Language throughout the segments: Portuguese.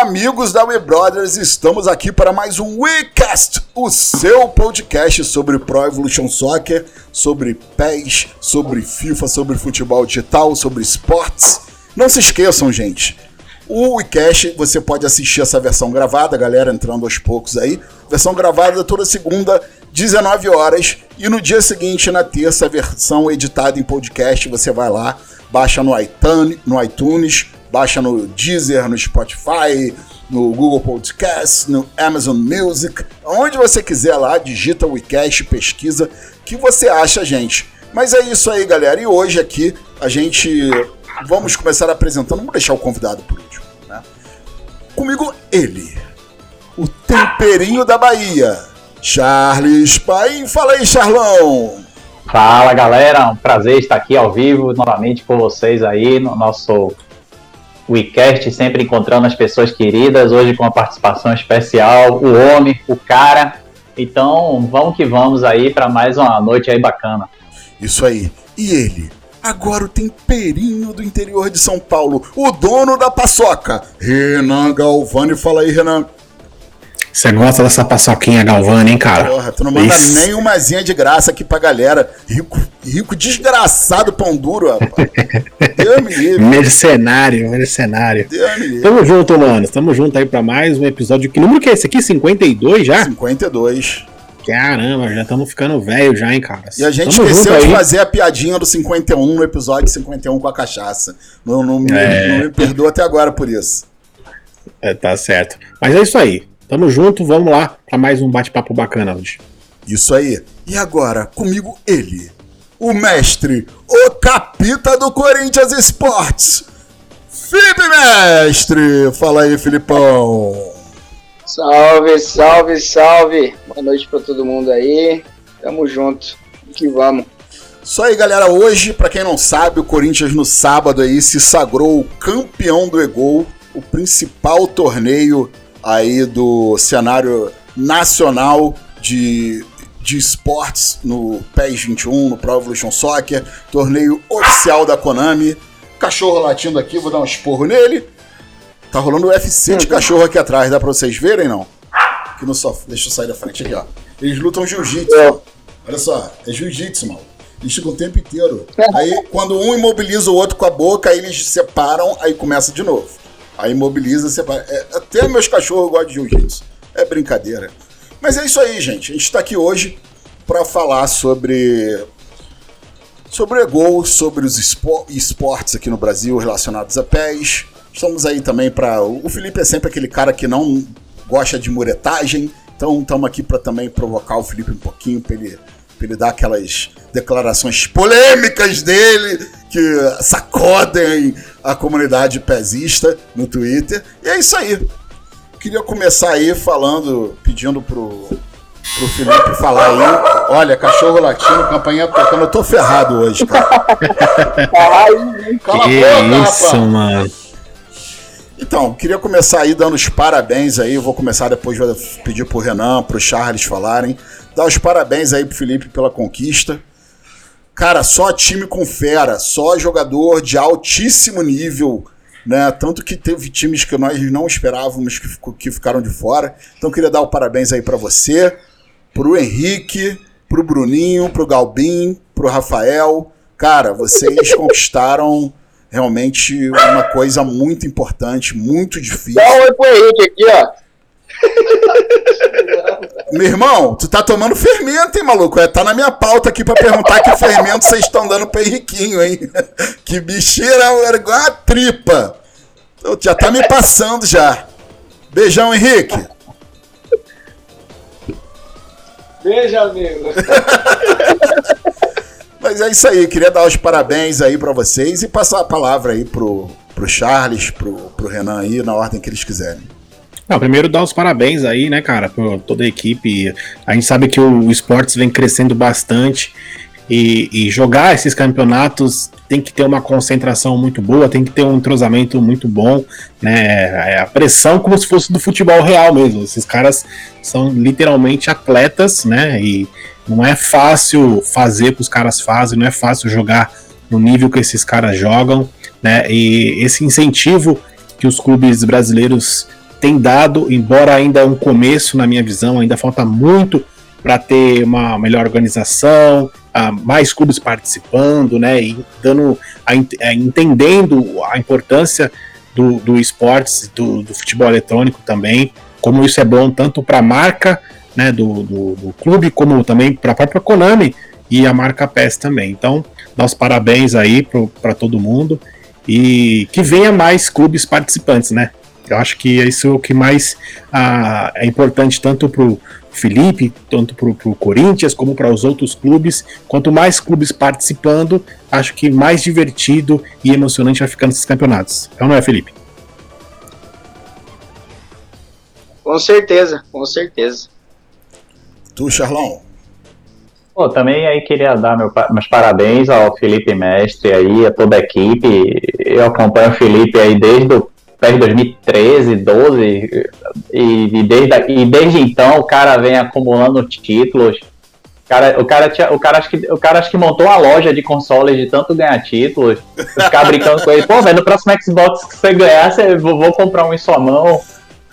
Amigos da We Brothers, estamos aqui para mais um WeCast, o seu podcast sobre Pro Evolution Soccer, sobre PES, sobre FIFA, sobre futebol digital, sobre esportes. Não se esqueçam, gente, o WeCast você pode assistir essa versão gravada, galera entrando aos poucos aí. Versão gravada toda segunda, 19 horas, e no dia seguinte, na terça, a versão editada em podcast, você vai lá, baixa no iTunes, no iTunes baixa no Deezer, no Spotify, no Google Podcast, no Amazon Music, onde você quiser lá, digita o WeCast, pesquisa, que você acha, gente. Mas é isso aí, galera. E hoje aqui a gente vamos começar apresentando, vamos deixar o convidado por último, né? Comigo ele, o temperinho da Bahia, Charles Paim. Fala aí, Charlão. Fala, galera. Um prazer estar aqui ao vivo novamente com vocês aí no nosso WeCast, sempre encontrando as pessoas queridas, hoje com uma participação especial, o homem, o cara. Então, vamos que vamos aí para mais uma noite aí bacana. Isso aí. E ele, agora o temperinho do interior de São Paulo, o dono da paçoca, Renan Galvani. Fala aí, Renan. Você gosta dessa paçoquinha Galvani, hein, cara? Porra, tu não manda Isso. nem umazinha de graça aqui pra galera. Rico, rico desgraçado, pão duro, rapaz. Deus me livre. Mercenário, mercenário. Deus me livre. Tamo junto, mano. Tamo junto aí pra mais um episódio. Que número que é esse aqui? 52 já? 52. Caramba, já estamos ficando velho já, hein, cara. E a gente Tamo esqueceu de fazer a piadinha do 51 no episódio 51 com a cachaça. Não, não, é... não me perdoa até agora por isso. É, tá certo. Mas é isso aí. Tamo junto, vamos lá para mais um bate-papo bacana hoje. Isso aí. E agora, comigo ele, o mestre, o capita do Corinthians Esportes, Felipe Mestre. Fala aí, Filipão. Salve, salve, salve. Boa noite para todo mundo aí. Tamo junto. Que vamos. Isso aí, galera. Hoje, para quem não sabe, o Corinthians no sábado aí se sagrou campeão do Egol, o principal torneio aí do cenário nacional de, de esportes no PES 21, no Pro Evolution Soccer, torneio oficial da Konami. Cachorro latindo aqui, vou dar um esporro nele. Tá rolando o UFC de cachorro aqui atrás, dá pra vocês verem, não? Aqui no sofá, deixa eu sair da frente aqui, ó. Eles lutam jiu-jitsu, é. Olha só, é jiu-jitsu, mano. Eles ficam o tempo inteiro. Aí, quando um imobiliza o outro com a boca, aí eles separam, aí começa de novo. Aí imobiliza, separa. É, até meus cachorros gostam de jiu-jitsu. É brincadeira. Mas é isso aí, gente. A gente está aqui hoje para falar sobre sobre gol, sobre os esportes aqui no Brasil relacionados a pés. Estamos aí também para o Felipe é sempre aquele cara que não gosta de muretagem, então estamos aqui para também provocar o Felipe um pouquinho para ele, ele dar aquelas declarações polêmicas dele que sacodem a comunidade pezista no Twitter. E é isso aí. Queria começar aí falando, pedindo pro, pro Felipe falar aí. Olha, cachorro latino, campanha tocando. Eu tô ferrado hoje, cara. Cala que a boca, isso, rapaz. mano. Então, queria começar aí dando os parabéns aí. Vou começar depois, vou pedir pro Renan, pro Charles falarem. Dar os parabéns aí pro Felipe pela conquista. Cara, só time com fera, só jogador de altíssimo nível, né? Tanto que teve times que nós não esperávamos que, que ficaram de fora. Então queria dar o parabéns aí para você, pro Henrique, pro Bruninho, pro Galbin, pro Rafael. Cara, vocês conquistaram realmente uma coisa muito importante, muito difícil. Dá um oi pro Henrique aqui, ó. Meu irmão, tu tá tomando fermento, hein, maluco? É, tá na minha pauta aqui pra perguntar que fermento vocês estão dando pro Henriquinho, hein? Que bicheira era igual a tripa. Então, já tá me passando já. Beijão, Henrique. Beijo, amigo. Mas é isso aí, queria dar os parabéns aí para vocês e passar a palavra aí pro, pro Charles, pro, pro Renan aí, na ordem que eles quiserem. Não, primeiro dar os parabéns aí, né, cara, por toda a equipe. A gente sabe que o esportes vem crescendo bastante e, e, jogar esses campeonatos tem que ter uma concentração muito boa, tem que ter um entrosamento muito bom, né? É a pressão como se fosse do futebol real mesmo. Esses caras são literalmente atletas, né? E não é fácil fazer o que os caras fazem, não é fácil jogar no nível que esses caras jogam, né? E esse incentivo que os clubes brasileiros têm dado, embora ainda é um começo na minha visão, ainda falta muito para ter uma melhor organização, uh, mais clubes participando, né, e dando, a, a, entendendo a importância do, do esportes, do, do, futebol eletrônico também, como isso é bom tanto para a marca né, do, do, do, clube, como também para a própria Konami e a marca PES também. Então, dá os parabéns aí para todo mundo e que venha mais clubes participantes, né? Eu acho que isso é o que mais ah, é importante tanto para o Felipe, tanto para o Corinthians como para os outros clubes. Quanto mais clubes participando, acho que mais divertido e emocionante vai ficando esses campeonatos. Então não é, Felipe? Com certeza, com certeza. Tu, Charlão? Pô, também aí queria dar meu, meus parabéns ao Felipe Mestre aí, a toda a equipe. Eu acompanho o Felipe aí desde o PES 2013, 12, e, e, desde, e desde então o cara vem acumulando títulos. O cara, o cara, tinha, o, cara acho que, o cara acho que montou uma loja de consoles de tanto ganhar títulos. Ficar brincando com ele, pô, velho, no próximo Xbox que você ganhar, você, vou, comprar um em sua mão.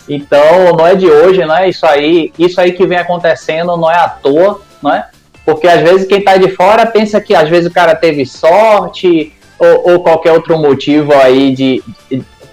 Então, não é de hoje, não é isso aí. Isso aí que vem acontecendo não é à toa, não é? Porque às vezes quem tá de fora pensa que às vezes o cara teve sorte ou, ou qualquer outro motivo aí de,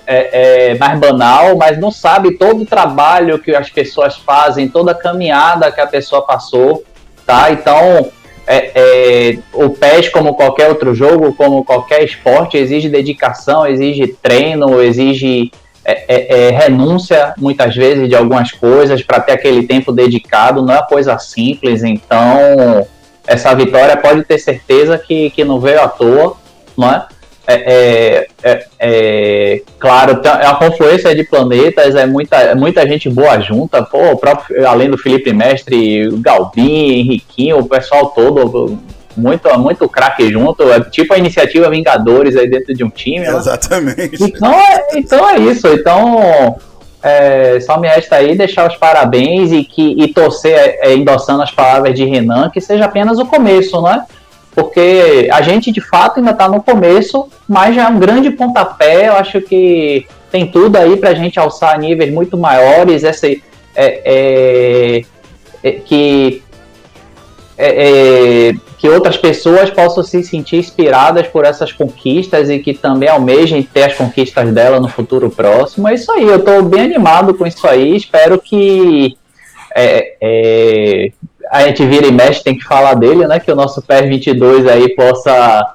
é, é, mais banal, mas não sabe todo o trabalho que as pessoas fazem, toda a caminhada que a pessoa passou, tá? Então, é, é, o PES, como qualquer outro jogo, como qualquer esporte, exige dedicação, exige treino, exige é, é, renúncia, muitas vezes, de algumas coisas para ter aquele tempo dedicado, não é coisa simples, então essa vitória pode ter certeza que, que não veio à toa, não é? É, é, é, é, claro, é uma confluência de planetas, é muita, é muita gente boa junta, pô, próprio, além do Felipe Mestre, o Galbin, Henriquinho, o pessoal todo, muito, muito craque junto, é tipo a iniciativa Vingadores aí dentro de um time. Né? Exatamente. Então é, então é isso, então é, só me resta aí deixar os parabéns e, que, e torcer, é, endossando as palavras de Renan, que seja apenas o começo, não é? Porque a gente de fato ainda está no começo, mas já é um grande pontapé. Eu acho que tem tudo aí para a gente alçar níveis muito maiores. Essa, é, é, é, que, é, é, que outras pessoas possam se sentir inspiradas por essas conquistas e que também almejem ter as conquistas dela no futuro próximo. É isso aí, eu estou bem animado com isso aí. Espero que é, a gente vira e mexe, tem que falar dele, né? Que o nosso PES 22 aí possa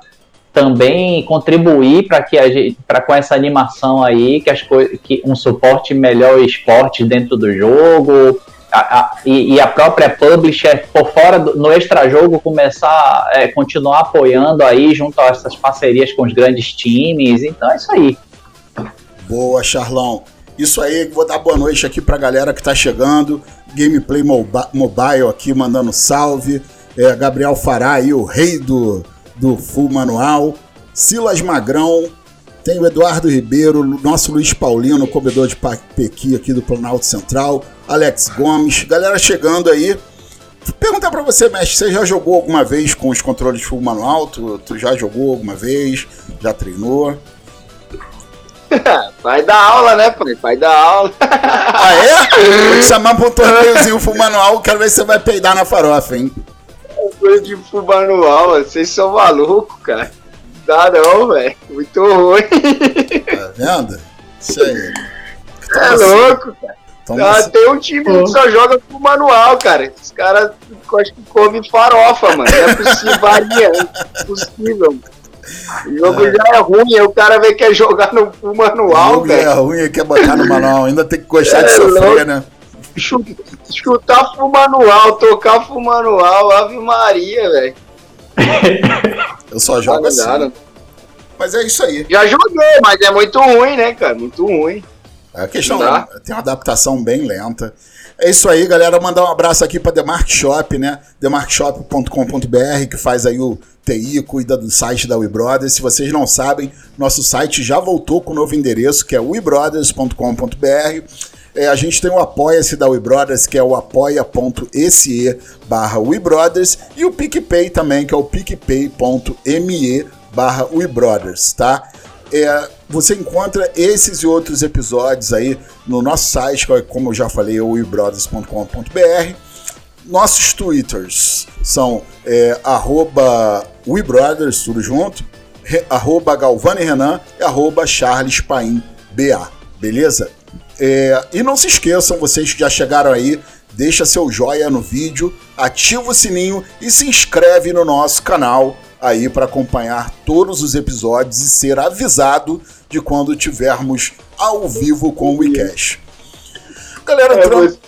também contribuir para que a gente, para com essa animação aí, que as que um suporte melhor esporte dentro do jogo, a, a, e, e, a própria publisher por fora do, no extra jogo começar é, continuar apoiando aí junto a essas parcerias com os grandes times. Então é isso aí. Boa, Charlão. Isso aí, vou dar boa noite aqui pra galera que tá chegando. Gameplay Mobile aqui mandando salve. É, Gabriel Fará aí, o rei do, do Full Manual. Silas Magrão. Tem o Eduardo Ribeiro, nosso Luiz Paulino, comedor de Pequi aqui do Planalto Central. Alex Gomes. Galera chegando aí. Perguntar para você, mestre, você já jogou alguma vez com os controles Full Manual? Tu, tu já jogou alguma vez? Já treinou? Vai dar aula, né, pai? Vai dar aula. Ah, é? Vou te chamar pra um torneiozinho full manual, quero ver se você vai peidar na farofa, hein? Coisa de full manual, vocês são malucos, cara. Dá não, velho. Muito ruim. Tá vendo? Isso aí. Então, é louco, cara. Ah. Tem um time que só joga full manual, cara. Os caras acho que comem farofa, mano. Não é possível, varia. É impossível, mano. O jogo é. já é ruim, o cara vem quer jogar no manual, O jogo é ruim, quer botar no manual, ainda tem que gostar é, de sofrer, né? Chutar pro manual, tocar pro manual, Ave Maria, velho. Eu só jogo assim. Mas é isso aí. Já joguei, mas é muito ruim, né, cara? Muito ruim. É a questão, tem uma adaptação bem lenta. É isso aí, galera. Mandar um abraço aqui para Demark Shop, né? demarkshop.com.br, que faz aí o TI, cuida do site da WeBrothers. Se vocês não sabem, nosso site já voltou com o novo endereço, que é webrothers.com.br. É, a gente tem o Apoia-se da WeBrothers, que é o apoia.se barra WeBrothers, e o PicPay também, que é o picpay.me barra WeBrothers, tá? É, você encontra esses e outros episódios aí no nosso site, é, como eu já falei, é o webrothers.com.br. Nossos twitters são é, arroba WeBrothers, tudo junto, re, arroba Galvani Renan e arroba Charles Paim BA, beleza? É, e não se esqueçam, vocês que já chegaram aí, deixa seu joinha no vídeo, ativa o sininho e se inscreve no nosso canal aí para acompanhar todos os episódios e ser avisado de quando tivermos ao vivo com o WeCash. Galera, é, entrando,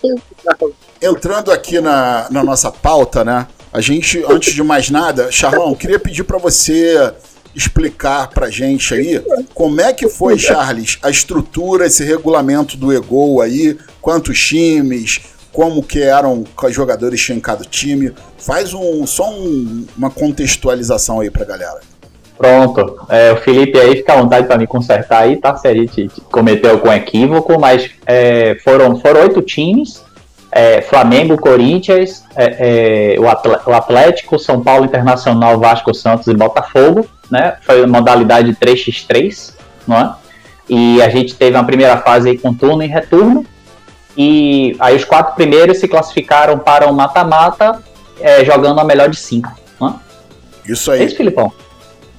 entrando aqui na, na nossa pauta, né? A gente, antes de mais nada, Charlão, queria pedir para você explicar pra gente aí como é que foi, Charles, a estrutura, esse regulamento do EGO aí, quantos times, como que eram os jogadores em cada time. Faz um só um, uma contextualização aí pra galera. Pronto. É, o Felipe aí fica à vontade para me consertar aí, tá? Se a gente cometeu algum equívoco, mas é, foram, foram oito times. É, Flamengo, Corinthians, é, é, o Atlético, São Paulo Internacional, Vasco, Santos e Botafogo, né? Foi modalidade 3x3, não é? E a gente teve uma primeira fase aí com turno e retorno, e aí os quatro primeiros se classificaram para o um mata-mata, é, jogando a melhor de cinco. Né? Isso aí. É isso, Filipão.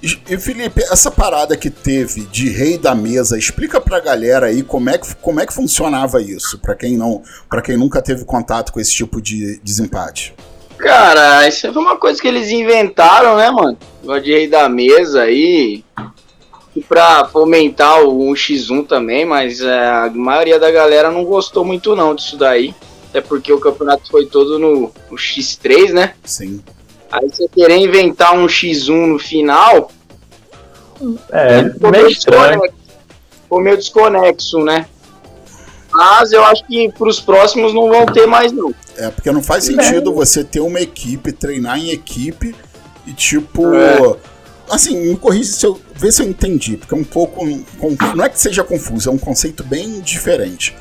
E Felipe, essa parada que teve de rei da mesa, explica pra galera aí como é que, como é que funcionava isso, para quem não, para quem nunca teve contato com esse tipo de desempate. Cara, isso foi uma coisa que eles inventaram, né, mano? O de rei da mesa aí para fomentar o 1x1 também, mas é, a maioria da galera não gostou muito não disso daí. Até porque o campeonato foi todo no, no X3, né? Sim. Aí você querer inventar um X1 no final. É, ficou meio estranho. Ficou meio desconexo, né? Mas eu acho que para os próximos não vão ter mais, não. É, porque não faz sentido é. você ter uma equipe, treinar em equipe e tipo. É assim, me corrija se eu. Vê se eu entendi, porque é um pouco. Não é que seja confuso, é um conceito bem diferente.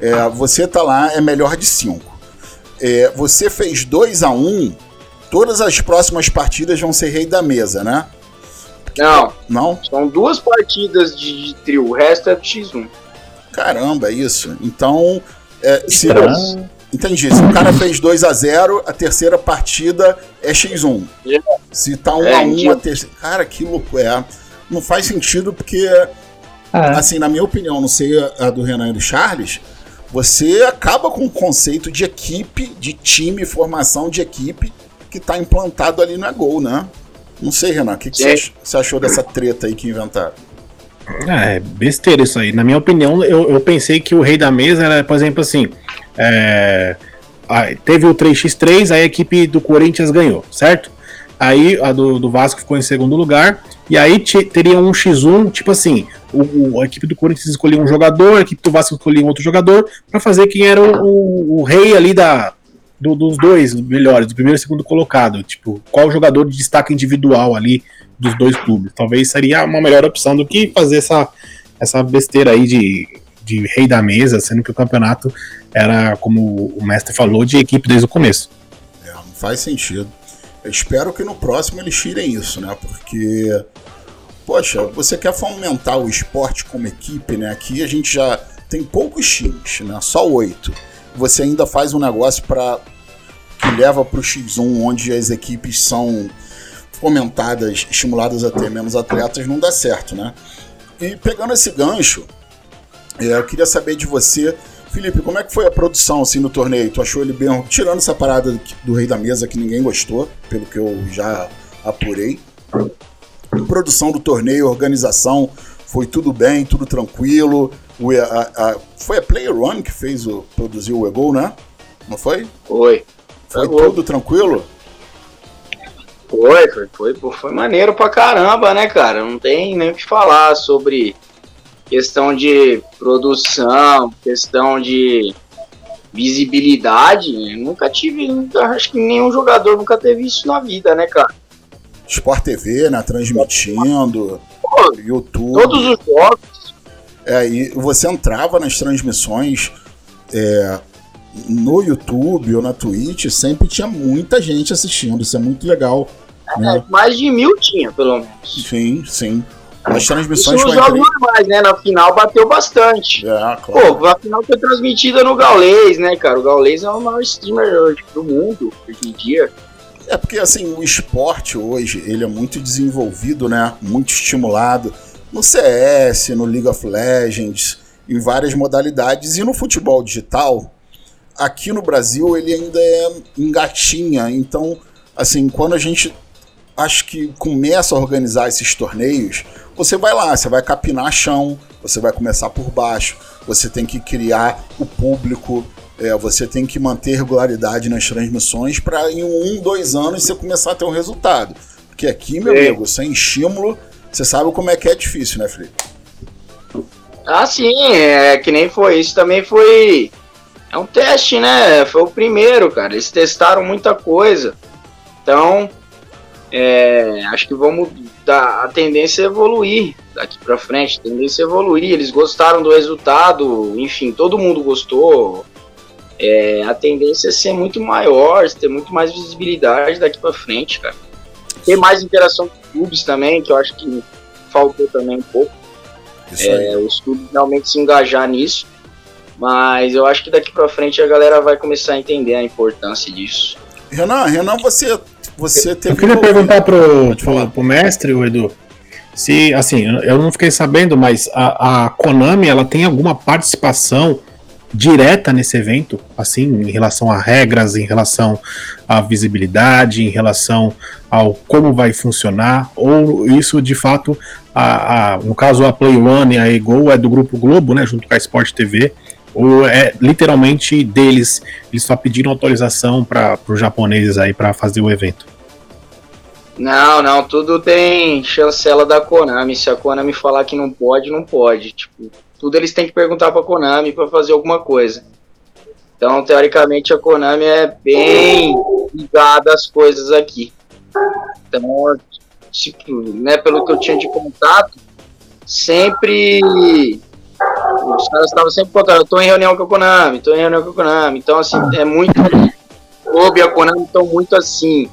É, você tá lá, é melhor de 5. É, você fez 2 a 1 um, todas as próximas partidas vão ser rei da mesa, né? Não. Não? São duas partidas de, de trio, o resto é X1. Caramba, é isso. Então, é, se, Entendi. Se o cara fez 2 a 0 a terceira partida é X1. Se tá 1 um é, a 1 um, a terceira. Cara, que louco. É. Não faz sentido porque, é. assim, na minha opinião, não sei a do Renan e do Charles, você acaba com o conceito de equipe, de time, formação de equipe que tá implantado ali é gol, né? Não sei, Renan, o que, que você achou dessa treta aí que inventaram? É, besteira isso aí. Na minha opinião, eu, eu pensei que o rei da mesa era, por exemplo, assim. É, teve o 3x3, aí a equipe do Corinthians ganhou, certo? Aí a do, do Vasco ficou em segundo lugar. E aí teria um X1, tipo assim, o, a equipe do Corinthians escolhia um jogador, a equipe do Vasco escolhia um outro jogador, para fazer quem era o, o, o rei ali da, do, dos dois melhores, do primeiro e segundo colocado. Tipo, qual jogador de destaque individual ali dos dois clubes. Talvez seria uma melhor opção do que fazer essa, essa besteira aí de, de rei da mesa, sendo que o campeonato era, como o mestre falou, de equipe desde o começo. É, não faz sentido. Eu espero que no próximo eles tirem isso, né? Porque, poxa, você quer fomentar o esporte como equipe, né? Aqui a gente já tem poucos times, né? Só oito. Você ainda faz um negócio para que leva para o X1, onde as equipes são fomentadas, estimuladas a ter menos atletas, não dá certo, né? E pegando esse gancho, é, eu queria saber de você, Felipe, como é que foi a produção assim no torneio? Tu achou ele bem, tirando essa parada do Rei da Mesa que ninguém gostou, pelo que eu já apurei. Produção do torneio, organização, foi tudo bem, tudo tranquilo. O, a, a, foi a Player One que fez o produziu o Egol, né? Não foi? Foi. Foi tudo tranquilo? Foi, foi, foi, foi maneiro pra caramba, né, cara? Não tem nem o que falar sobre questão de produção, questão de visibilidade. Nunca tive, acho que nenhum jogador nunca teve isso na vida, né, cara? Sport TV, né, transmitindo, Pô, YouTube. Todos os jogos. É, e você entrava nas transmissões é, no YouTube ou na Twitch, sempre tinha muita gente assistindo, isso é muito legal. Né? É, mais de mil tinha, pelo menos. Sim, sim. As transmissões Isso nos jogos normais, né? Na final bateu bastante. É, claro. Pô, a final foi transmitida no Gaulês, né, cara? O Gaulês é o maior streamer do mundo hoje em dia. É porque, assim, o esporte hoje, ele é muito desenvolvido, né? Muito estimulado no CS, no League of Legends, em várias modalidades. E no futebol digital, aqui no Brasil, ele ainda é engatinha. Então, assim, quando a gente acho que começa a organizar esses torneios, você vai lá, você vai capinar chão, você vai começar por baixo, você tem que criar o público, é, você tem que manter regularidade nas transmissões para em um, dois anos você começar a ter um resultado. Porque aqui, meu é. amigo, sem estímulo, você sabe como é que é difícil, né, Felipe? Ah, sim, é que nem foi. Isso também foi. É um teste, né? Foi o primeiro, cara. Eles testaram muita coisa. Então, é, acho que vamos dar a tendência é evoluir daqui para frente, a tendência é evoluir. Eles gostaram do resultado, enfim, todo mundo gostou. É, a tendência é ser muito maior, ter muito mais visibilidade daqui para frente, cara. Ter mais interação com clubes também, que eu acho que faltou também um pouco. É, os clubes realmente se engajar nisso. Mas eu acho que daqui para frente a galera vai começar a entender a importância disso. Renan, Renan, você você teve eu queria perguntar pro, pro, pro mestre, o Edu, se, assim, eu não fiquei sabendo, mas a, a Konami, ela tem alguma participação direta nesse evento, assim, em relação a regras, em relação à visibilidade, em relação ao como vai funcionar, ou isso de fato, a, a, no caso a Play One e a Ego é do Grupo Globo, né, junto com a Sport TV, ou é literalmente deles, eles só pediram autorização para os japoneses aí para fazer o evento? Não, não, tudo tem chancela da Konami. Se a Konami falar que não pode, não pode. Tipo, tudo eles têm que perguntar para a Konami para fazer alguma coisa. Então, teoricamente, a Konami é bem ligada às coisas aqui. Então, tipo, né, pelo que eu tinha de contato, sempre os caras estavam sempre contando, eu tô em reunião com a Konami, tô em reunião com a Konami. Então, assim, é muito. Kobe e a Konami estão muito assim,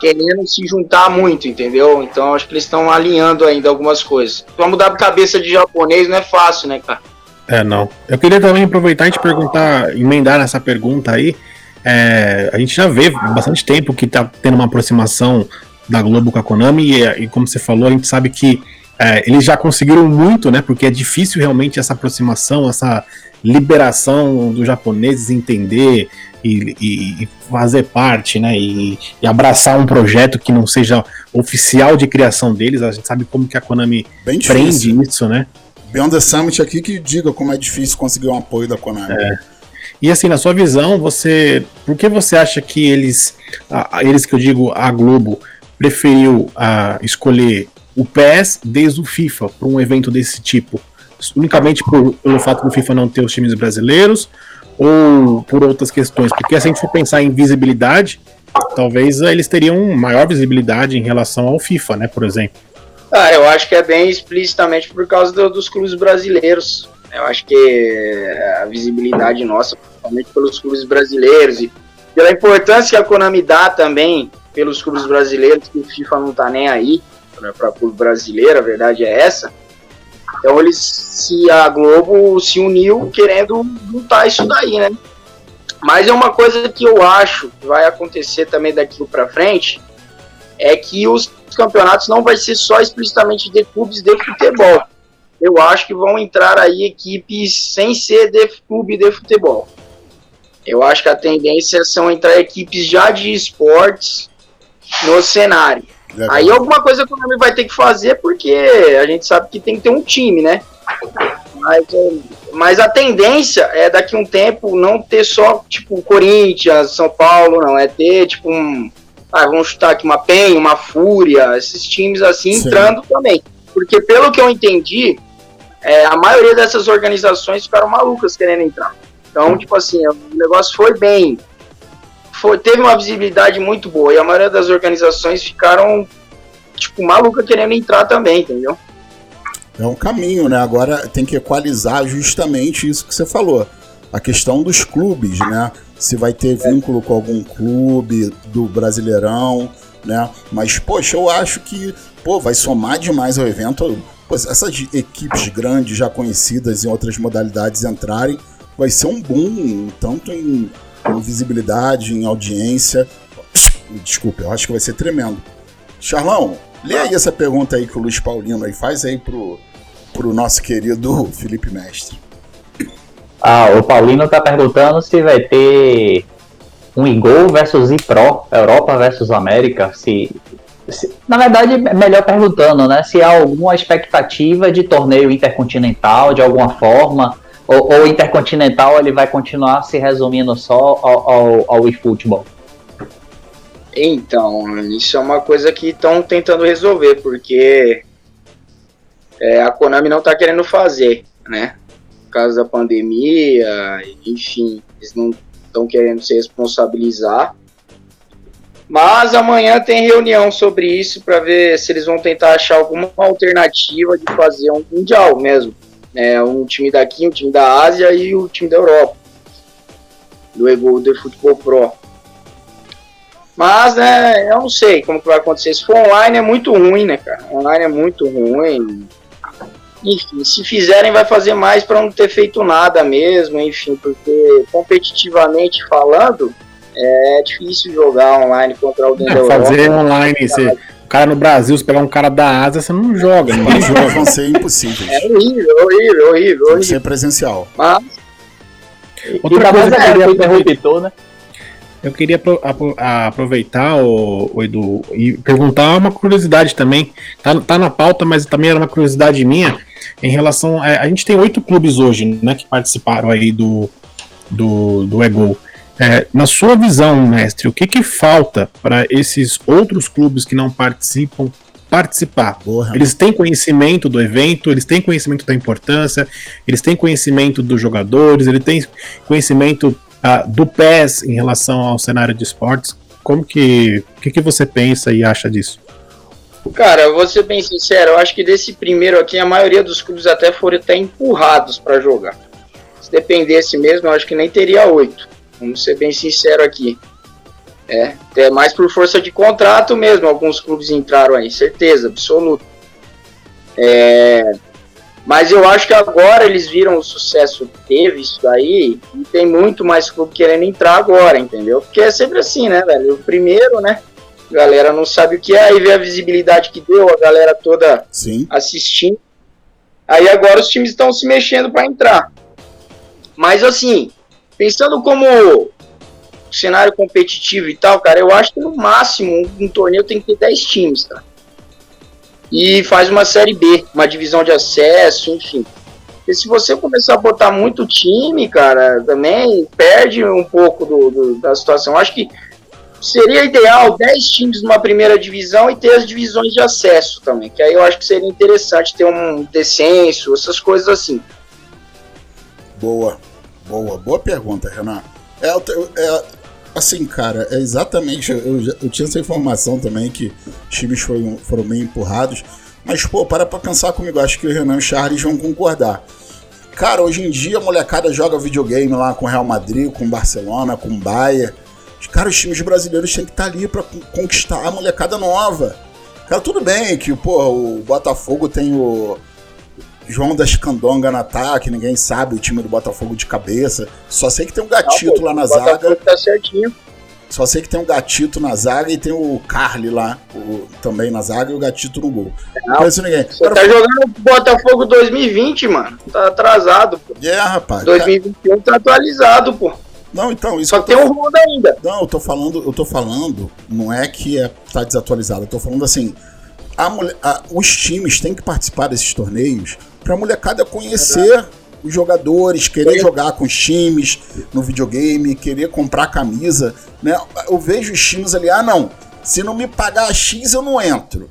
querendo se juntar muito, entendeu? Então, acho que eles estão alinhando ainda algumas coisas. Pra mudar a cabeça de japonês não é fácil, né, cara? É, não. Eu queria também aproveitar e te perguntar, emendar nessa pergunta aí. É, a gente já vê bastante tempo que tá tendo uma aproximação da Globo com a Konami, e, e como você falou, a gente sabe que é, eles já conseguiram muito, né? Porque é difícil realmente essa aproximação, essa liberação dos japoneses entender e, e, fazer parte, né? E, e, abraçar um projeto que não seja oficial de criação deles. A gente sabe como que a Konami prende isso, né? Beyond the Summit aqui que diga como é difícil conseguir um apoio da Konami. É. E assim, na sua visão, você, por que você acha que eles, a, eles que eu digo, a Globo, preferiu a, escolher o PES desde o FIFA para um evento desse tipo? Unicamente por, pelo fato do FIFA não ter os times brasileiros ou por outras questões? Porque se a gente for pensar em visibilidade, talvez eles teriam maior visibilidade em relação ao FIFA, né, por exemplo. Ah, eu acho que é bem explicitamente por causa do, dos clubes brasileiros. Eu acho que a visibilidade nossa, principalmente pelos clubes brasileiros e pela importância que a Konami dá também pelos clubes brasileiros, que o FIFA não tá nem aí para clube brasileiro, a verdade é essa. Então eles se a Globo se uniu querendo lutar isso daí, né? Mas é uma coisa que eu acho que vai acontecer também daqui para frente é que os campeonatos não vai ser só explicitamente de clubes de futebol. Eu acho que vão entrar aí equipes sem ser de clube de futebol. Eu acho que a tendência são entrar equipes já de esportes no cenário. Aí alguma coisa que o Konami vai ter que fazer, porque a gente sabe que tem que ter um time, né? Mas, mas a tendência é daqui a um tempo não ter só, tipo, Corinthians, São Paulo, não. É ter, tipo, um. Ah, vamos chutar aqui uma PEN, uma Fúria, esses times assim Sim. entrando também. Porque pelo que eu entendi, é, a maioria dessas organizações ficaram malucas querendo entrar. Então, tipo assim, o negócio foi bem foi, teve uma visibilidade muito boa e a maioria das organizações ficaram, tipo, maluca querendo entrar também, entendeu? É um caminho, né? Agora tem que equalizar justamente isso que você falou. A questão dos clubes, né? Se vai ter vínculo com algum clube do Brasileirão, né? Mas, poxa, eu acho que, pô, vai somar demais ao evento. Pô, essas equipes grandes, já conhecidas em outras modalidades entrarem, vai ser um boom, tanto em, em visibilidade, em audiência. Desculpa, eu acho que vai ser tremendo. Charlão, lê aí essa pergunta aí que o Luiz Paulino aí faz aí pro, pro nosso querido Felipe Mestre. Ah, o Paulino tá perguntando se vai ter um Igol versus IPRO, Europa versus América, se, se, na verdade, é melhor perguntando, né, se há alguma expectativa de torneio intercontinental de alguma forma, ou, ou intercontinental ele vai continuar se resumindo só ao, ao, ao eFootball? Então, isso é uma coisa que estão tentando resolver, porque é, a Konami não está querendo fazer, né? Por causa da pandemia, enfim, eles não estão querendo se responsabilizar. Mas amanhã tem reunião sobre isso para ver se eles vão tentar achar alguma alternativa de fazer um mundial mesmo. É, um time daqui, um time da Ásia e o time da Europa. Do Ego Futebol Pro. Mas, né, eu não sei como que vai acontecer. Se for online é muito ruim, né, cara? Online é muito ruim. Enfim, se fizerem vai fazer mais para não ter feito nada mesmo, enfim, porque competitivamente falando, é difícil jogar online contra alguém é, da Europa. Fazer online, você, o cara no Brasil, se pegar um cara da Ásia, você não joga, não joga. Vão ser impossíveis. É horrível, horrível, horrível. Tem que ser presencial. Mas... Outra coisa que eu queria interruptor, né? Eu queria aproveitar, o, o, Edu, e perguntar uma curiosidade também. Tá, tá na pauta, mas também era uma curiosidade minha em relação. A, a gente tem oito clubes hoje, né, que participaram aí do, do, do EGO. É, na sua visão, mestre, o que, que falta para esses outros clubes que não participam participar? Porra. Eles têm conhecimento do evento, eles têm conhecimento da importância, eles têm conhecimento dos jogadores, eles têm conhecimento uh, do PES em relação ao cenário de esportes. Como que, que, que você pensa e acha disso? Cara, vou ser bem sincero, eu acho que desse primeiro aqui, a maioria dos clubes até foram até empurrados para jogar. Se dependesse mesmo, eu acho que nem teria oito. Vamos ser bem sincero aqui. É, é mais por força de contrato mesmo, alguns clubes entraram aí, certeza, absoluta. É, mas eu acho que agora eles viram o sucesso que teve isso daí e tem muito mais clube querendo entrar agora, entendeu? Porque é sempre assim, né, velho? O primeiro, né? A galera não sabe o que é, aí vê a visibilidade que deu, a galera toda Sim. assistindo. Aí agora os times estão se mexendo para entrar. Mas assim, pensando como cenário competitivo e tal, cara, eu acho que no máximo um, torneio tem que ter 10 times, tá? E faz uma série B, uma divisão de acesso, enfim. E se você começar a botar muito time, cara, também perde um pouco do, do da situação. Eu acho que seria ideal 10 times numa primeira divisão e ter as divisões de acesso também, que aí eu acho que seria interessante ter um descenso, essas coisas assim. Boa, boa, boa pergunta, Renan. É, é, assim, cara, é exatamente. Eu, eu, tinha essa informação também que os times foram, foram meio empurrados, mas, pô, para pra pensar comigo, acho que o Renan e o Charles vão concordar. Cara, hoje em dia a molecada joga videogame lá com Real Madrid, com Barcelona, com Bayern Cara, os times brasileiros têm que estar tá ali para conquistar a molecada nova. Cara, tudo bem que pô, o Botafogo tem o João da Escandonga no ataque, ninguém sabe o time do Botafogo de cabeça. Só sei que tem um gatito Não, lá na zaga. Tá certinho. Só sei que tem um gatito na zaga e tem o Carly lá o, também na zaga e o gatito no gol. Não, conheço ninguém. Você Agora, tá jogando Botafogo 2020, mano. Tá atrasado, pô. É, rapaz. 2021 cara. tá atualizado, pô. Não, então, isso Só tem um Honda ainda. Não, eu tô falando, eu tô falando, não é que é, tá desatualizado, eu tô falando assim, a a, os times têm que participar desses torneios pra molecada conhecer é os jogadores, querer jogar com os times no videogame, querer comprar camisa, né? Eu vejo os times ali, ah não, se não me pagar X eu não entro.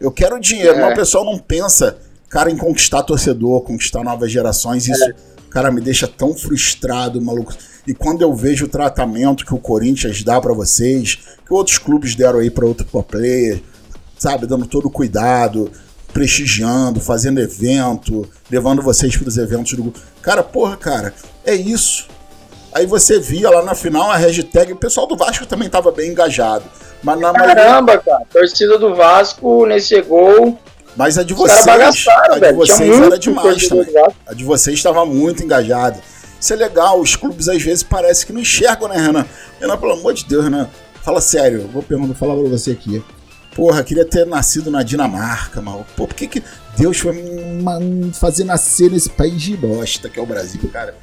Eu quero dinheiro, é. mas o pessoal não pensa, cara, em conquistar torcedor, conquistar novas gerações, isso, é. cara, me deixa tão frustrado, maluco. E quando eu vejo o tratamento que o Corinthians dá para vocês, que outros clubes deram aí para outro player, sabe, dando todo o cuidado, prestigiando, fazendo evento, levando vocês para os eventos do Cara, porra, cara, é isso. Aí você via lá na final a hashtag, o pessoal do Vasco também estava bem engajado. Mas na Caramba, cara. Torcida do Vasco nesse gol. Mas a de vocês, a de vocês era demais também. A de vocês estava muito engajada. Isso é legal, os clubes às vezes parece que não enxergam, né, Renan? Renan, pelo amor de Deus, né? Fala sério, vou perguntar, falar pra você aqui. Porra, queria ter nascido na Dinamarca, mal. Pô, por que, que Deus foi fazer nascer nesse país de bosta que é o Brasil, cara?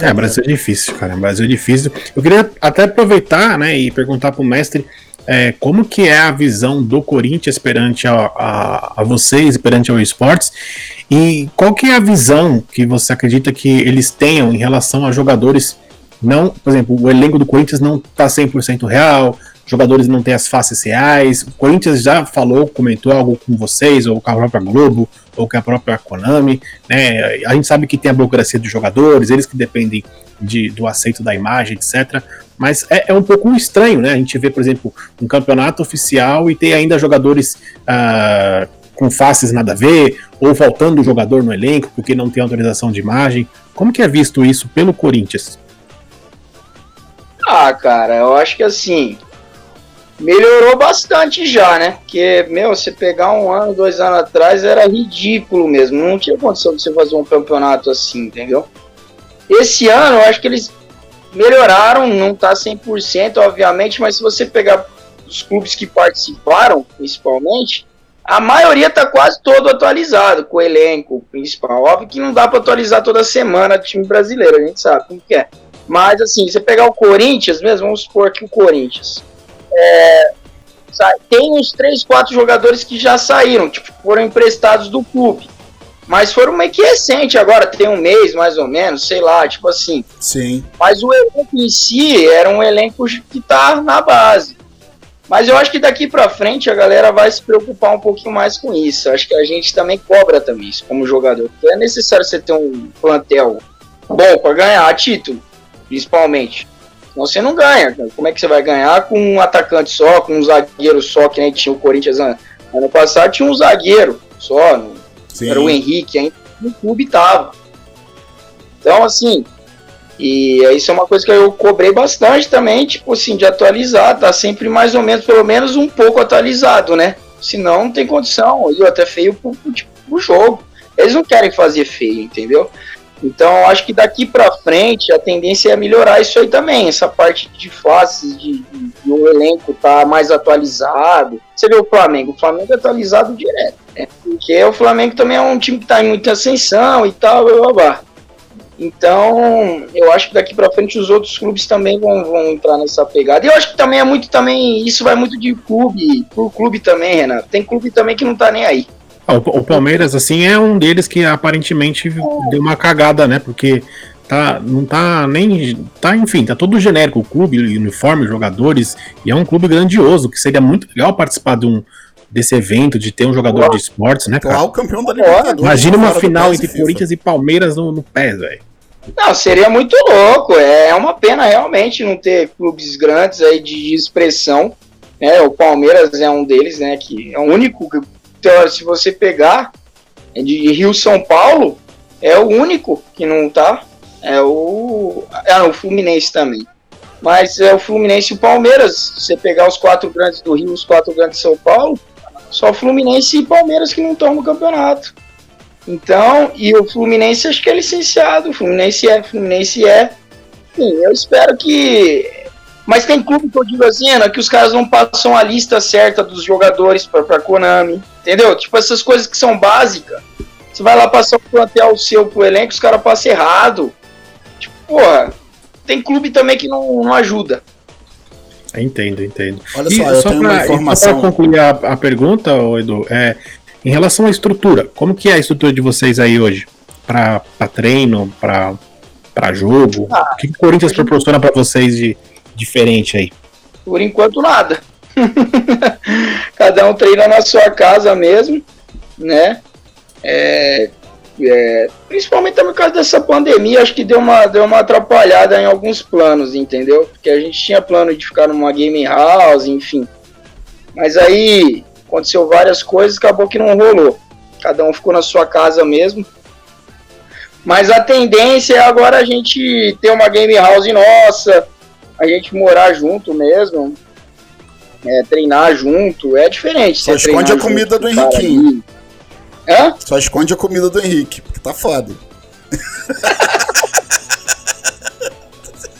É, Brasil é difícil, cara. Brasil é difícil. Eu queria até aproveitar, né, e perguntar pro mestre é, como que é a visão do Corinthians perante a, a, a, vocês, perante ao esportes, e qual que é a visão que você acredita que eles tenham em relação a jogadores não, por exemplo, o elenco do Corinthians não tá 100% real, jogadores não têm as faces reais. O Corinthians já falou, comentou algo com vocês, ou com a própria Globo, ou com a própria Konami. Né? A gente sabe que tem a burocracia dos jogadores, eles que dependem de, do aceito da imagem, etc. Mas é, é, um pouco estranho, né? A gente vê, por exemplo, um campeonato oficial e ter ainda jogadores uh, com faces nada a ver, ou faltando jogador no elenco porque não tem autorização de imagem. Como que é visto isso pelo Corinthians? Ah, cara, eu acho que assim, melhorou bastante já, né? Porque, meu, você pegar um ano, dois anos atrás era ridículo mesmo. Não tinha condição de você fazer um campeonato assim, entendeu? Esse ano, eu acho que eles melhoraram, não tá 100%, obviamente, mas se você pegar os clubes que participaram, principalmente, a maioria tá quase todo atualizado, com o elenco principal. Óbvio que não dá para atualizar toda semana o time brasileiro, a gente sabe como que é. Mas, assim, você pegar o Corinthians mesmo, vamos supor que o Corinthians é, tem uns 3, 4 jogadores que já saíram, tipo, foram emprestados do clube. Mas foram meio que recente agora, tem um mês mais ou menos, sei lá, tipo assim. Sim. Mas o elenco em si era um elenco que tá na base. Mas eu acho que daqui para frente a galera vai se preocupar um pouquinho mais com isso. Acho que a gente também cobra também isso como jogador. Porque é necessário você ter um plantel bom para ganhar título, principalmente. Senão você não ganha. Como é que você vai ganhar com um atacante só, com um zagueiro só, que nem tinha o Corinthians ano, passado, tinha um zagueiro só, Sim. era o Henrique, ainda no clube tava. Então, assim, e isso é uma coisa que eu cobrei bastante também, tipo assim, de atualizar, tá sempre mais ou menos, pelo menos um pouco atualizado, né? Senão não tem condição, e até feio pro, tipo, pro jogo. Eles não querem fazer feio, entendeu? Então, acho que daqui para frente a tendência é melhorar isso aí também, essa parte de faces, de, de, de o elenco tá mais atualizado. Você vê o Flamengo, o Flamengo é atualizado direto, né? Porque o Flamengo também é um time que tá em muita ascensão e tal, blá, blá, blá. Então, eu acho que daqui para frente os outros clubes também vão, vão entrar nessa pegada. E eu acho que também é muito também, isso vai muito de clube, por clube também, Renato. Tem clube também que não tá nem aí. Ah, o, o, Palmeiras, assim, é um deles que aparentemente deu uma cagada, né? Porque tá, não tá nem. Tá, enfim, tá todo genérico o clube, uniforme, jogadores, e é um clube grandioso, que seria muito legal participar de um, desse evento, de ter um jogador de esportes, né, cara? o campeão da Libertadores. Imagina uma final entre Corinthians e Palmeiras no, no pé, velho. Não, seria muito louco. É uma pena realmente não ter clubes grandes aí de expressão. É, o Palmeiras é um deles, né? Que é o único então, se você pegar de Rio São Paulo, é o único que não tá. É o. É o Fluminense também. Mas é o Fluminense e o Palmeiras. Se você pegar os quatro grandes do Rio, os quatro grandes de São Paulo, só Fluminense e Palmeiras que não estão no campeonato. Então, e o Fluminense acho que é licenciado. O Fluminense é, Fluminense é. Sim, eu espero que mas tem clube que eu digo assim, Ana, que os caras não passam a lista certa dos jogadores pra, pra Konami. Entendeu? Tipo, essas coisas que são básicas. Você vai lá passar o plantel seu pro elenco, os caras passam errado. Tipo, porra, tem clube também que não, não ajuda. Entendo, entendo. Olha só, e eu só tenho pra, uma informação. Só concluir a, a pergunta, Edu, é, em relação à estrutura, como que é a estrutura de vocês aí hoje? Para treino, para jogo? Ah, o que, que o Corinthians proporciona para vocês de, diferente aí? Por enquanto, nada. Cada um treina na sua casa mesmo, né? É, é, principalmente por causa dessa pandemia, acho que deu uma, deu uma atrapalhada em alguns planos, entendeu? Porque a gente tinha plano de ficar numa game house, enfim. Mas aí aconteceu várias coisas, acabou que não rolou. Cada um ficou na sua casa mesmo. Mas a tendência é agora a gente ter uma game house nossa, a gente morar junto mesmo. é, treinar junto, é diferente. Só esconde a comida do Henriquinho. Hã? Só esconde a comida do Henrique, porque tá foda.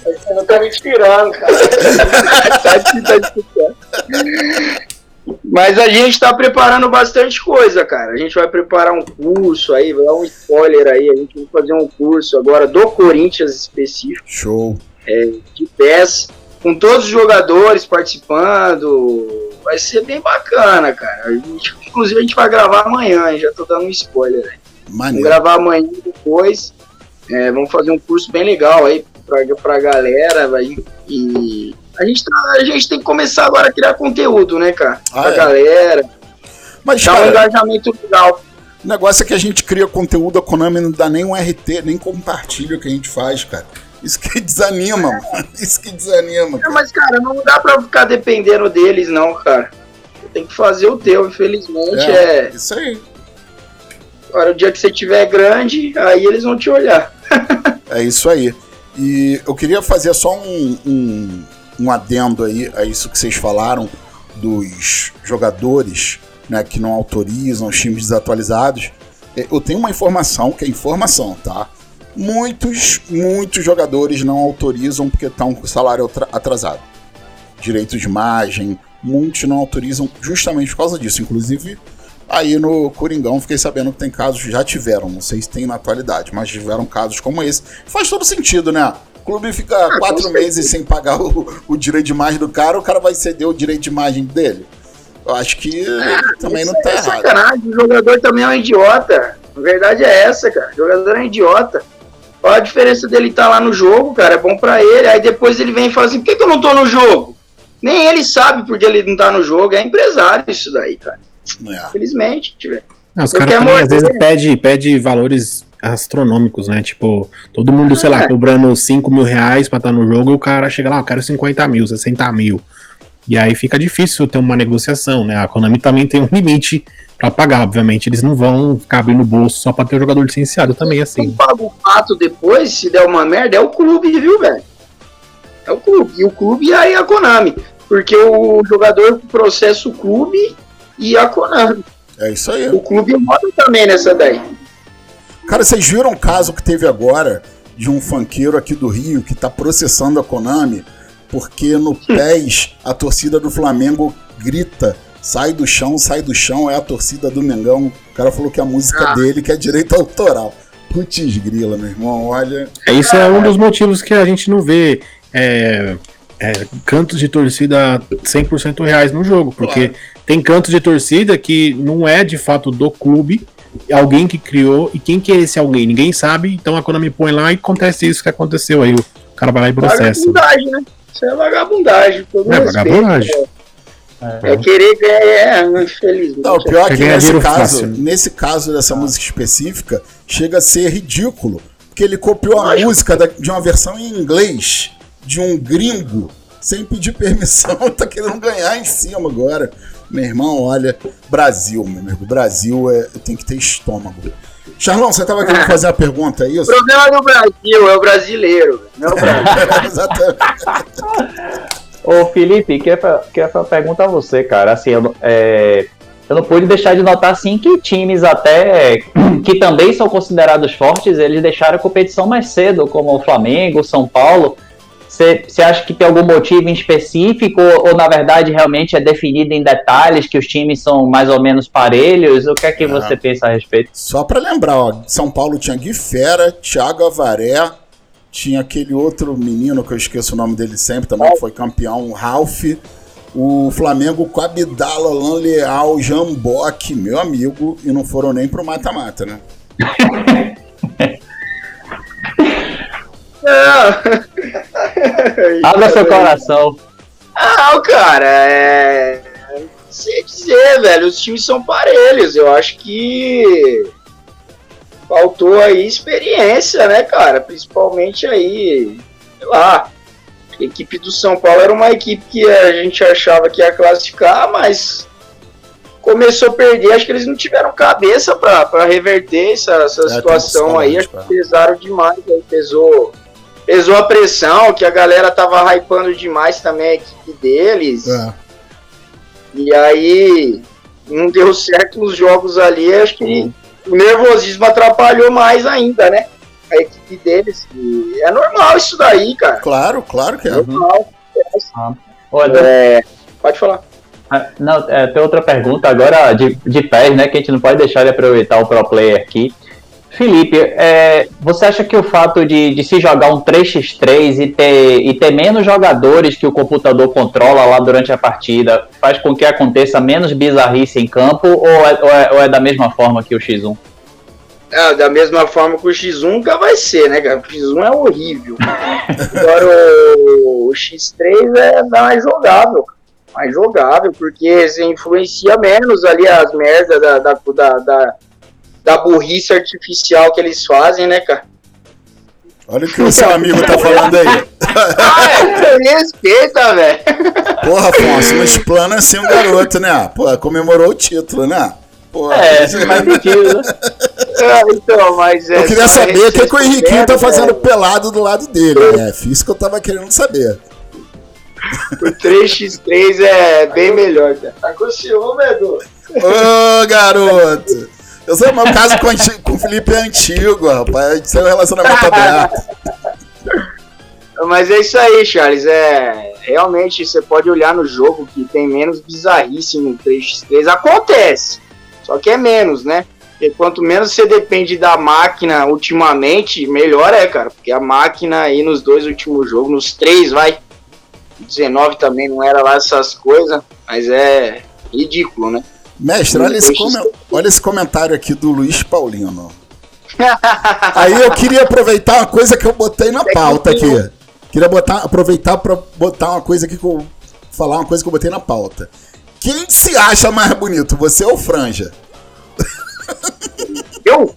Você não tá me tirando, cara. tá aqui, tá aqui, Mas a gente tá preparando bastante coisa, cara. A gente vai preparar um curso aí, vai dar um spoiler aí. A gente vai fazer um curso agora do Corinthians específico. Show. É, de pés, com todos os jogadores participando. Vai ser bem bacana, cara. A gente, inclusive a gente vai gravar amanhã, já tô dando um spoiler aí. Vamos gravar amanhã depois. É, vamos fazer um curso bem legal aí pra, pra galera. Vai, e a gente, tá, a gente tem que começar agora a criar conteúdo, né, cara? Ah, pra é. galera. Mas, Dá cara, um engajamento legal. O negócio é que a gente cria conteúdo, a Konami não dá nem um RT, nem compartilha o que a gente faz, cara. Isso que desanima, mano. Isso que desanima. Cara. mas, cara, não dá pra ficar dependendo deles, não, cara. Tem que fazer o teu, infelizmente. É. é... Isso aí. Agora, o dia que você tiver grande, aí eles vão te olhar. é isso aí. E eu queria fazer só um, um, um adendo aí a isso que vocês falaram dos jogadores né, que não autorizam os times desatualizados. É, eu tenho uma informação que é informação, tá? Muitos, muitos jogadores não autorizam porque estão com salário atrasado. Direitos de imagem, muitos não autorizam justamente por causa disso. Inclusive, Aí no Coringão fiquei sabendo que tem casos, já tiveram, não sei se tem na atualidade, mas tiveram casos como esse. Faz todo sentido, né? O clube fica ah, quatro meses sem pagar o, o, direito de imagem do cara, o cara vai ceder o direito de imagem dele. Eu acho que ah, também não tá é errado. Sacanagem. O jogador também é um idiota. A verdade é essa, cara. O jogador é um idiota. Qual a diferença dele estar tá lá no jogo, cara? É bom para ele. Aí depois ele vem e fala assim: por que, que eu não tô no jogo? Nem ele sabe porque ele não tá no jogo. É empresário isso daí, cara. É. Infelizmente, tiver. os caras às vezes pede, pede valores astronômicos, né? Tipo, todo mundo, sei lá, é. cobrando 5 mil reais pra estar no jogo e o cara chega lá, eu quero 50 mil, 60 mil. E aí fica difícil ter uma negociação, né? A Konami também tem um limite para pagar, obviamente. Eles não vão ficar abrindo bolso só pra ter o jogador licenciado também, assim. Quem paga o fato depois, se der uma merda, é o clube, viu, velho? É o clube. E o clube e aí a Konami. Porque o jogador processa o clube e a Konami. É isso aí. O clube roda também nessa daí. Cara, vocês viram o caso que teve agora de um fanqueiro aqui do Rio que tá processando a Konami porque no PES a torcida do Flamengo grita sai do chão, sai do chão, é a torcida do Mengão. O cara falou que a música ah. dele que é direito autoral. Putz grila, meu irmão, olha. É, isso é um dos motivos que a gente não vê é, é, cantos de torcida 100% reais no jogo, porque claro. tem cantos de torcida que não é de fato do clube, alguém que criou, e quem que é esse alguém? Ninguém sabe, então a Konami põe lá e acontece isso que aconteceu aí, o cara vai lá e processa. Vagabundagem, né? Isso é vagabundagem. É, vagabundagem. É, é querer ganhar, é, infelizmente. Não, pior é que nesse caso, nesse caso dessa música específica, chega a ser ridículo. Porque ele copiou a música de uma versão em inglês de um gringo sem pedir permissão, tá querendo ganhar em cima agora. Meu irmão, olha, Brasil, meu amigo, Brasil é, tem que ter estômago. Charlão, você estava querendo fazer a pergunta, é isso? O problema do Brasil é o brasileiro, não é o Brasil. Exatamente. Ô Felipe, que é a pergunta a você, cara. Assim, eu, é, eu não pude deixar de notar assim que times até que também são considerados fortes, eles deixaram a competição mais cedo, como o Flamengo, São Paulo. Você acha que tem algum motivo em específico ou, ou, na verdade realmente é definido em detalhes que os times são mais ou menos parelhos? O que é que você pensa a respeito? Só para lembrar, ó, São Paulo tinha Gui Fera, Thiago Avaré, tinha aquele outro menino que eu esqueço o nome dele sempre também, que foi campeão, Ralph. O Flamengo com Abdala, Lan Leal, Jamboque, meu amigo, e não foram nem pro mata-mata, né? Abra seu coração. Ah, cara, é. Não sei dizer, velho. Os times são parelhos. Eu acho que. Faltou aí experiência, né, cara? Principalmente aí. Sei lá. A equipe do São Paulo era uma equipe que a gente achava que ia classificar, mas começou a perder. Acho que eles não tiveram cabeça para reverter essa, essa é, situação aí. Acho que pesaram demais. Aí pesou pesou a pressão, que a galera tava hypando demais também a equipe deles. É. E aí não deu certo nos jogos ali, acho que o nervosismo atrapalhou mais ainda, né? A equipe deles. E é normal isso daí, cara. Claro, claro que é. Normal. Ah. Olha, é, pode falar. Ah, não, é, tem outra pergunta agora de, de pés, né? Que a gente não pode deixar de aproveitar o pro player aqui. Felipe, é, você acha que o fato de, de, se jogar um 3x3 e ter, e ter menos jogadores que o computador controla lá durante a partida faz com que aconteça menos bizarrice em campo ou é, ou é, ou é da mesma forma que o X1? É, da mesma forma que o X1 nunca vai ser, né, cara? O X1 é horrível. Agora o, o X3 é mais jogável, mais jogável, porque você influencia menos ali as merdas da, da, da, da da burrice artificial que eles fazem, né, cara? Olha o que o seu amigo tá falando aí. ah, é, respeita, velho. Porra, Afonso, não explana assim um garoto, né? Pô, comemorou o título, né? Porra, é, isso faz sentido, né? É, então, mas é, Eu queria saber o que, que o Henriquinho tá fazendo né? pelado do lado dele, né? Isso que eu tava querendo saber. O 3x3 é bem melhor, cara. Tá com ciúme, Edu? Ô, garoto! Eu sei, meu caso com, com o Felipe é antigo, rapaz. Isso é um relacionamento aberto. Mas é isso aí, Charles. É, realmente, você pode olhar no jogo que tem menos bizarrice no 3x3. Acontece. Só que é menos, né? Porque quanto menos você depende da máquina ultimamente, melhor é, cara. Porque a máquina aí nos dois últimos jogos, nos três, vai. 19 também não era lá essas coisas. Mas é ridículo, né? Mestre, olha esse, olha esse comentário aqui do Luiz Paulino. Aí eu queria aproveitar uma coisa que eu botei na pauta aqui. Queria botar, aproveitar para botar uma coisa aqui que eu falar uma coisa que eu botei na pauta. Quem se acha mais bonito, você ou Franja? Eu?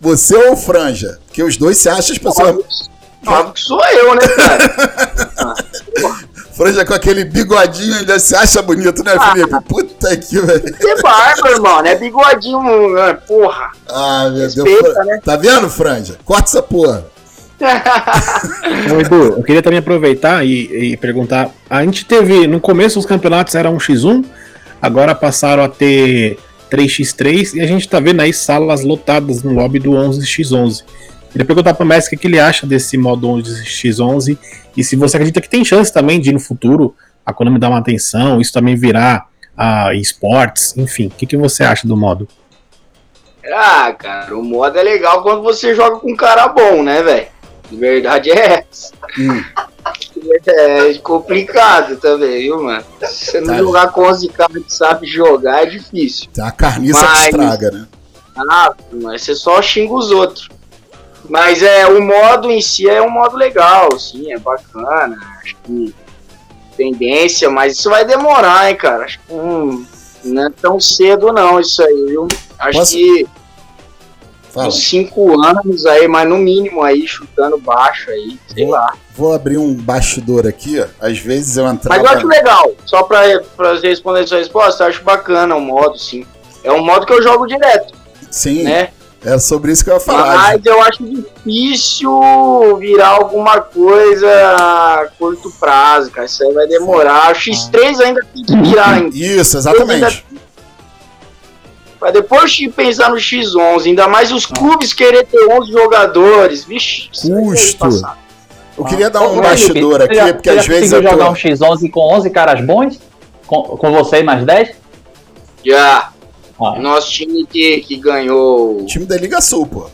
Você ou Franja? Porque os dois se acham as pessoas. Óbvio que sou eu, né, cara? Franja com aquele bigodinho ainda se acha bonito, né, ah. Felipe? Puta que velho. Que barba, irmão, né? Bigodinho, porra. Ah, meu Respeita, Deus. Né? Tá vendo, Franja? Corta essa porra. Não, Edu, eu queria também aproveitar e, e, perguntar. A gente teve, no começo os campeonatos eram um X1, agora passaram a ter 3x3 e a gente tá vendo aí salas lotadas no lobby do 11x11. Queria perguntar para o Messi o que ele acha desse modo 11x11 e se você acredita que tem chance também de no futuro a Konami dar uma atenção, isso também virar a uh, esportes, enfim, o que, que você acha do modo? Ah, cara, o modo é legal quando você joga com um cara bom, né, velho? De verdade é essa. Hum. É complicado também, viu, mano? Se você não tá. jogar com 11 caras que sabe jogar, é difícil. Tem a carniça mas... que estraga, né? Ah, mas você só xinga os outros. Mas é, o modo em si é um modo legal, sim, é bacana. Acho que tendência, mas isso vai demorar, hein, cara. Acho que hum, não é tão cedo não isso aí, viu? Acho Posso? que Fala. uns 5 anos aí, mas no mínimo aí, chutando baixo aí, sei vou, lá. Vou abrir um bastidor aqui, às vezes eu entrava... Mas eu acho legal, só pra, pra responder sua resposta, eu acho bacana o modo, sim. É um modo que eu jogo direto. Sim. Né? É sobre isso que eu ia falar. Mas eu acho difícil virar alguma coisa a curto prazo, cara. Isso aí vai demorar. O X3 ainda tem que virar ainda. Isso, exatamente. Pra depois de pensar no X11, ainda mais os clubes querer ter 11 jogadores. Vixe, custo. Eu queria dar um bastidor aqui, já, porque às vezes. Você tô... jogar um X11 com 11 caras bons? Com, com você e mais 10? Já. Ah. Nosso time que, que ganhou. O time da Liga Sul, pô.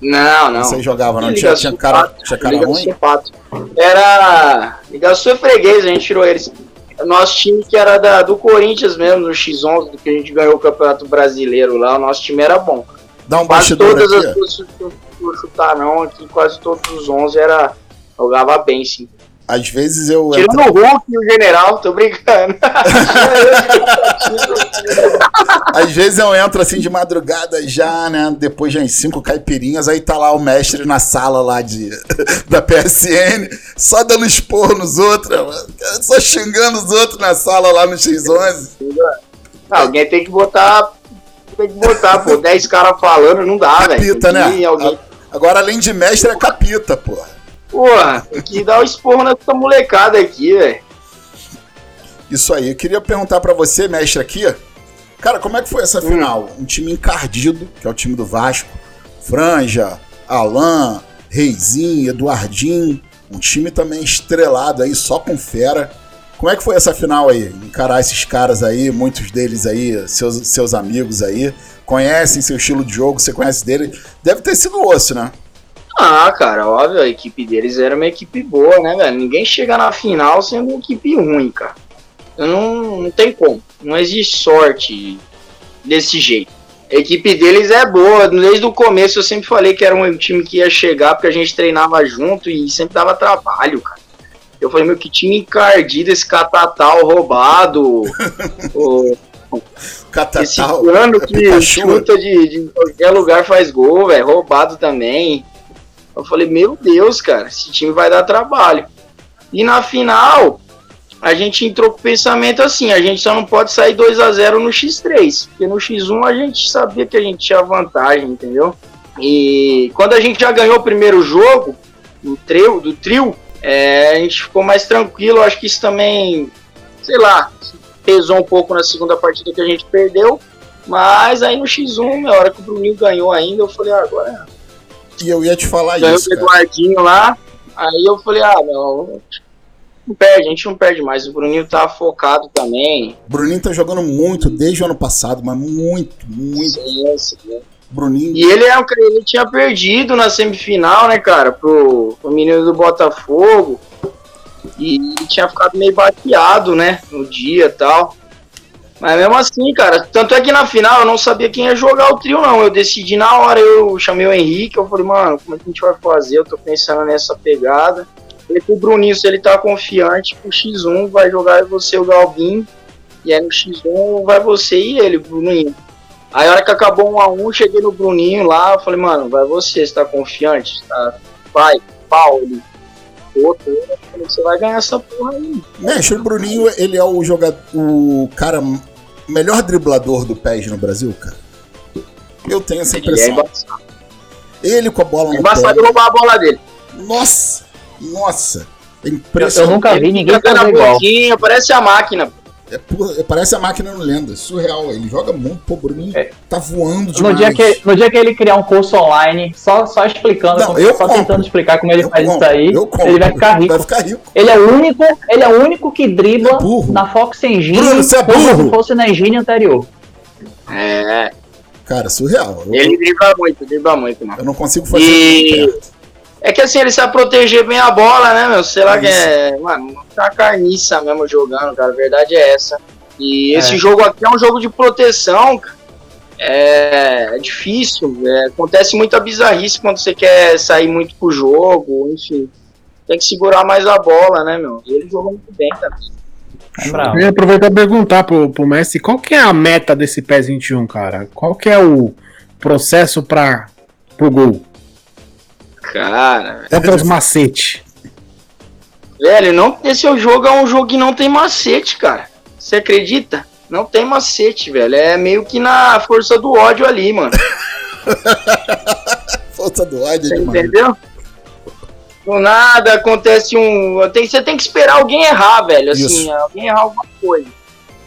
Não, não. Você jogava, não? Tinha, tinha cara, tinha cara Liga ruim? Era. Liga Sul é freguês, a gente tirou eles. Nosso time que era da, do Corinthians mesmo, no X11, do que a gente ganhou o Campeonato Brasileiro lá, o nosso time era bom. Dá um quase todas aqui. as coisas que eu chutar, não, aqui quase todos os 11 era. Jogava bem, sim. Às vezes eu. Tirando entra... o Hulk e o General, tô brincando. Às vezes eu entro assim de madrugada já, né? Depois de uns cinco caipirinhas, aí tá lá o mestre na sala lá de, da PSN, só dando expor nos outros, só xingando os outros na sala lá no X11. alguém tem que botar. Tem que botar, pô. 10 caras falando, não dá, velho. Capita, né? Alguém... Agora, além de mestre, é capita, porra. Porra, tem que dar um esporro nessa molecada aqui, velho. Isso aí. Eu queria perguntar para você, mestre, aqui. Cara, como é que foi essa hum. final? Um time encardido, que é o time do Vasco. Franja, Alain, Reizinho, Eduardinho. Um time também estrelado aí, só com fera. Como é que foi essa final aí? Encarar esses caras aí, muitos deles aí, seus, seus amigos aí, conhecem seu estilo de jogo, você conhece dele. Deve ter sido osso, né? Ah, cara, óbvio, a equipe deles era uma equipe boa, né, velho? Ninguém chega na final sendo uma equipe ruim, cara. Não, não tem como. Não existe sorte desse jeito. A equipe deles é boa. Desde o começo eu sempre falei que era um time que ia chegar porque a gente treinava junto e sempre dava trabalho, cara. Eu falei, meu, que time encardido, esse catatal roubado. o, catatal. Esse plano que chuta de, de qualquer lugar faz gol, velho. Roubado também. Eu falei, meu Deus, cara, esse time vai dar trabalho. E na final, a gente entrou com o pensamento assim, a gente só não pode sair 2 a 0 no X3, porque no X1 a gente sabia que a gente tinha vantagem, entendeu? E quando a gente já ganhou o primeiro jogo, do trio, do trio é, a gente ficou mais tranquilo, acho que isso também, sei lá, pesou um pouco na segunda partida que a gente perdeu, mas aí no X1, na hora que o Bruninho ganhou ainda, eu falei, ah, agora e eu ia te falar Ganhou isso. Ganhou o Eduardinho lá. Aí eu falei, ah, não, não perde, a gente não perde mais. O Bruninho tá focado também. O Bruninho tá jogando muito desde o ano passado, mas muito, muito. Sim, sim. Bruninho. E ele, é, ele tinha perdido na semifinal, né, cara, pro, pro menino do Botafogo. E ele tinha ficado meio baqueado, né, no dia e tal. Mas mesmo assim, cara, tanto é que na final eu não sabia quem ia jogar o trio, não. Eu decidi na hora, eu chamei o Henrique, eu falei, mano, como é que a gente vai fazer? Eu tô pensando nessa pegada. Falei pro Bruninho, se ele tá confiante, pro X1 vai jogar você o Galvin. E aí no X1 vai você e ele, Bruninho. Aí a hora que acabou um a um, cheguei no Bruninho lá, falei, mano, vai você, você tá confiante? Tá? Vai, pau, ele outro, você vai ganhar essa porra aí. Mexe, o Bruninho, ele é o jogador, o cara melhor driblador do PES no Brasil, cara. Eu tenho essa impressão. Ele, é ele com a bola é no embaçado pé. roubar a bola dele. Nossa, nossa. É impressionante. Eu nunca vi ninguém fazer igual. Parece a máquina. É, é, parece a máquina no Lenda, surreal. Ele joga muito, pô, Bruninho é. tá voando demais. No dia, que, no dia que ele criar um curso online, só, só explicando, Não, eu só compro. tentando explicar como ele eu faz compro. isso aí, ele vai ficar, vai ficar, rico. Ele é o único, ele é o único que dribla é na Fox Engine Bruno, é como se fosse na engine anterior. É. Cara, surreal. Ele dribla muito, dribla muito, mano. Eu não consigo fazer e... É que assim, ele sabe proteger bem a bola, né, meu? Sei lá que é. Mano, tá carniça mesmo jogando, cara. A verdade é essa. E é. esse jogo aqui é um jogo de proteção, cara. É, é difícil. É, acontece muita bizarrice quando você quer sair muito pro jogo, enfim. Tem que segurar mais a bola, né, meu? E ele jogou muito bem também. Eu ia aproveitar e perguntar pro, pro Messi qual que é a meta desse PES 21, cara? Qual que é o processo para pro gol? Cara. Quantos macete? Velho, não, esse é jogo é um jogo que não tem macete, cara. Você acredita? Não tem macete, velho. É meio que na força do ódio ali, mano. força do ódio, Você entendeu? Do nada acontece um. Tem, você tem que esperar alguém errar, velho. Assim, Isso. alguém errar alguma coisa.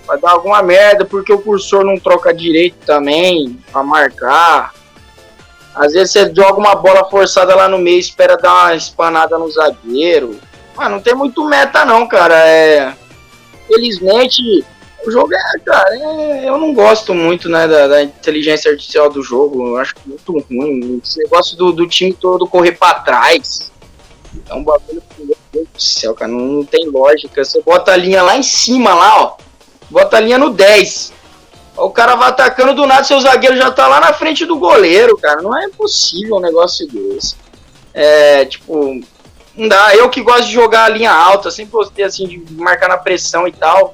Vai dar alguma merda porque o cursor não troca direito também pra marcar. Às vezes você joga uma bola forçada lá no meio, espera dar uma espanada no zagueiro. Mas não tem muito meta não, cara. É... Felizmente, o jogo é, cara, é... eu não gosto muito, né, da, da, inteligência artificial do jogo. Eu acho muito ruim. Esse negócio do, do time todo correr para trás. É um bagulho, meu Deus do céu, cara, não, não tem lógica. Você bota a linha lá em cima, lá, ó. Bota a linha no 10 o cara vai atacando do nada, seu zagueiro já tá lá na frente do goleiro, cara. Não é possível um negócio desse. É, tipo, não dá. Eu que gosto de jogar a linha alta, sempre gostei assim de marcar na pressão e tal.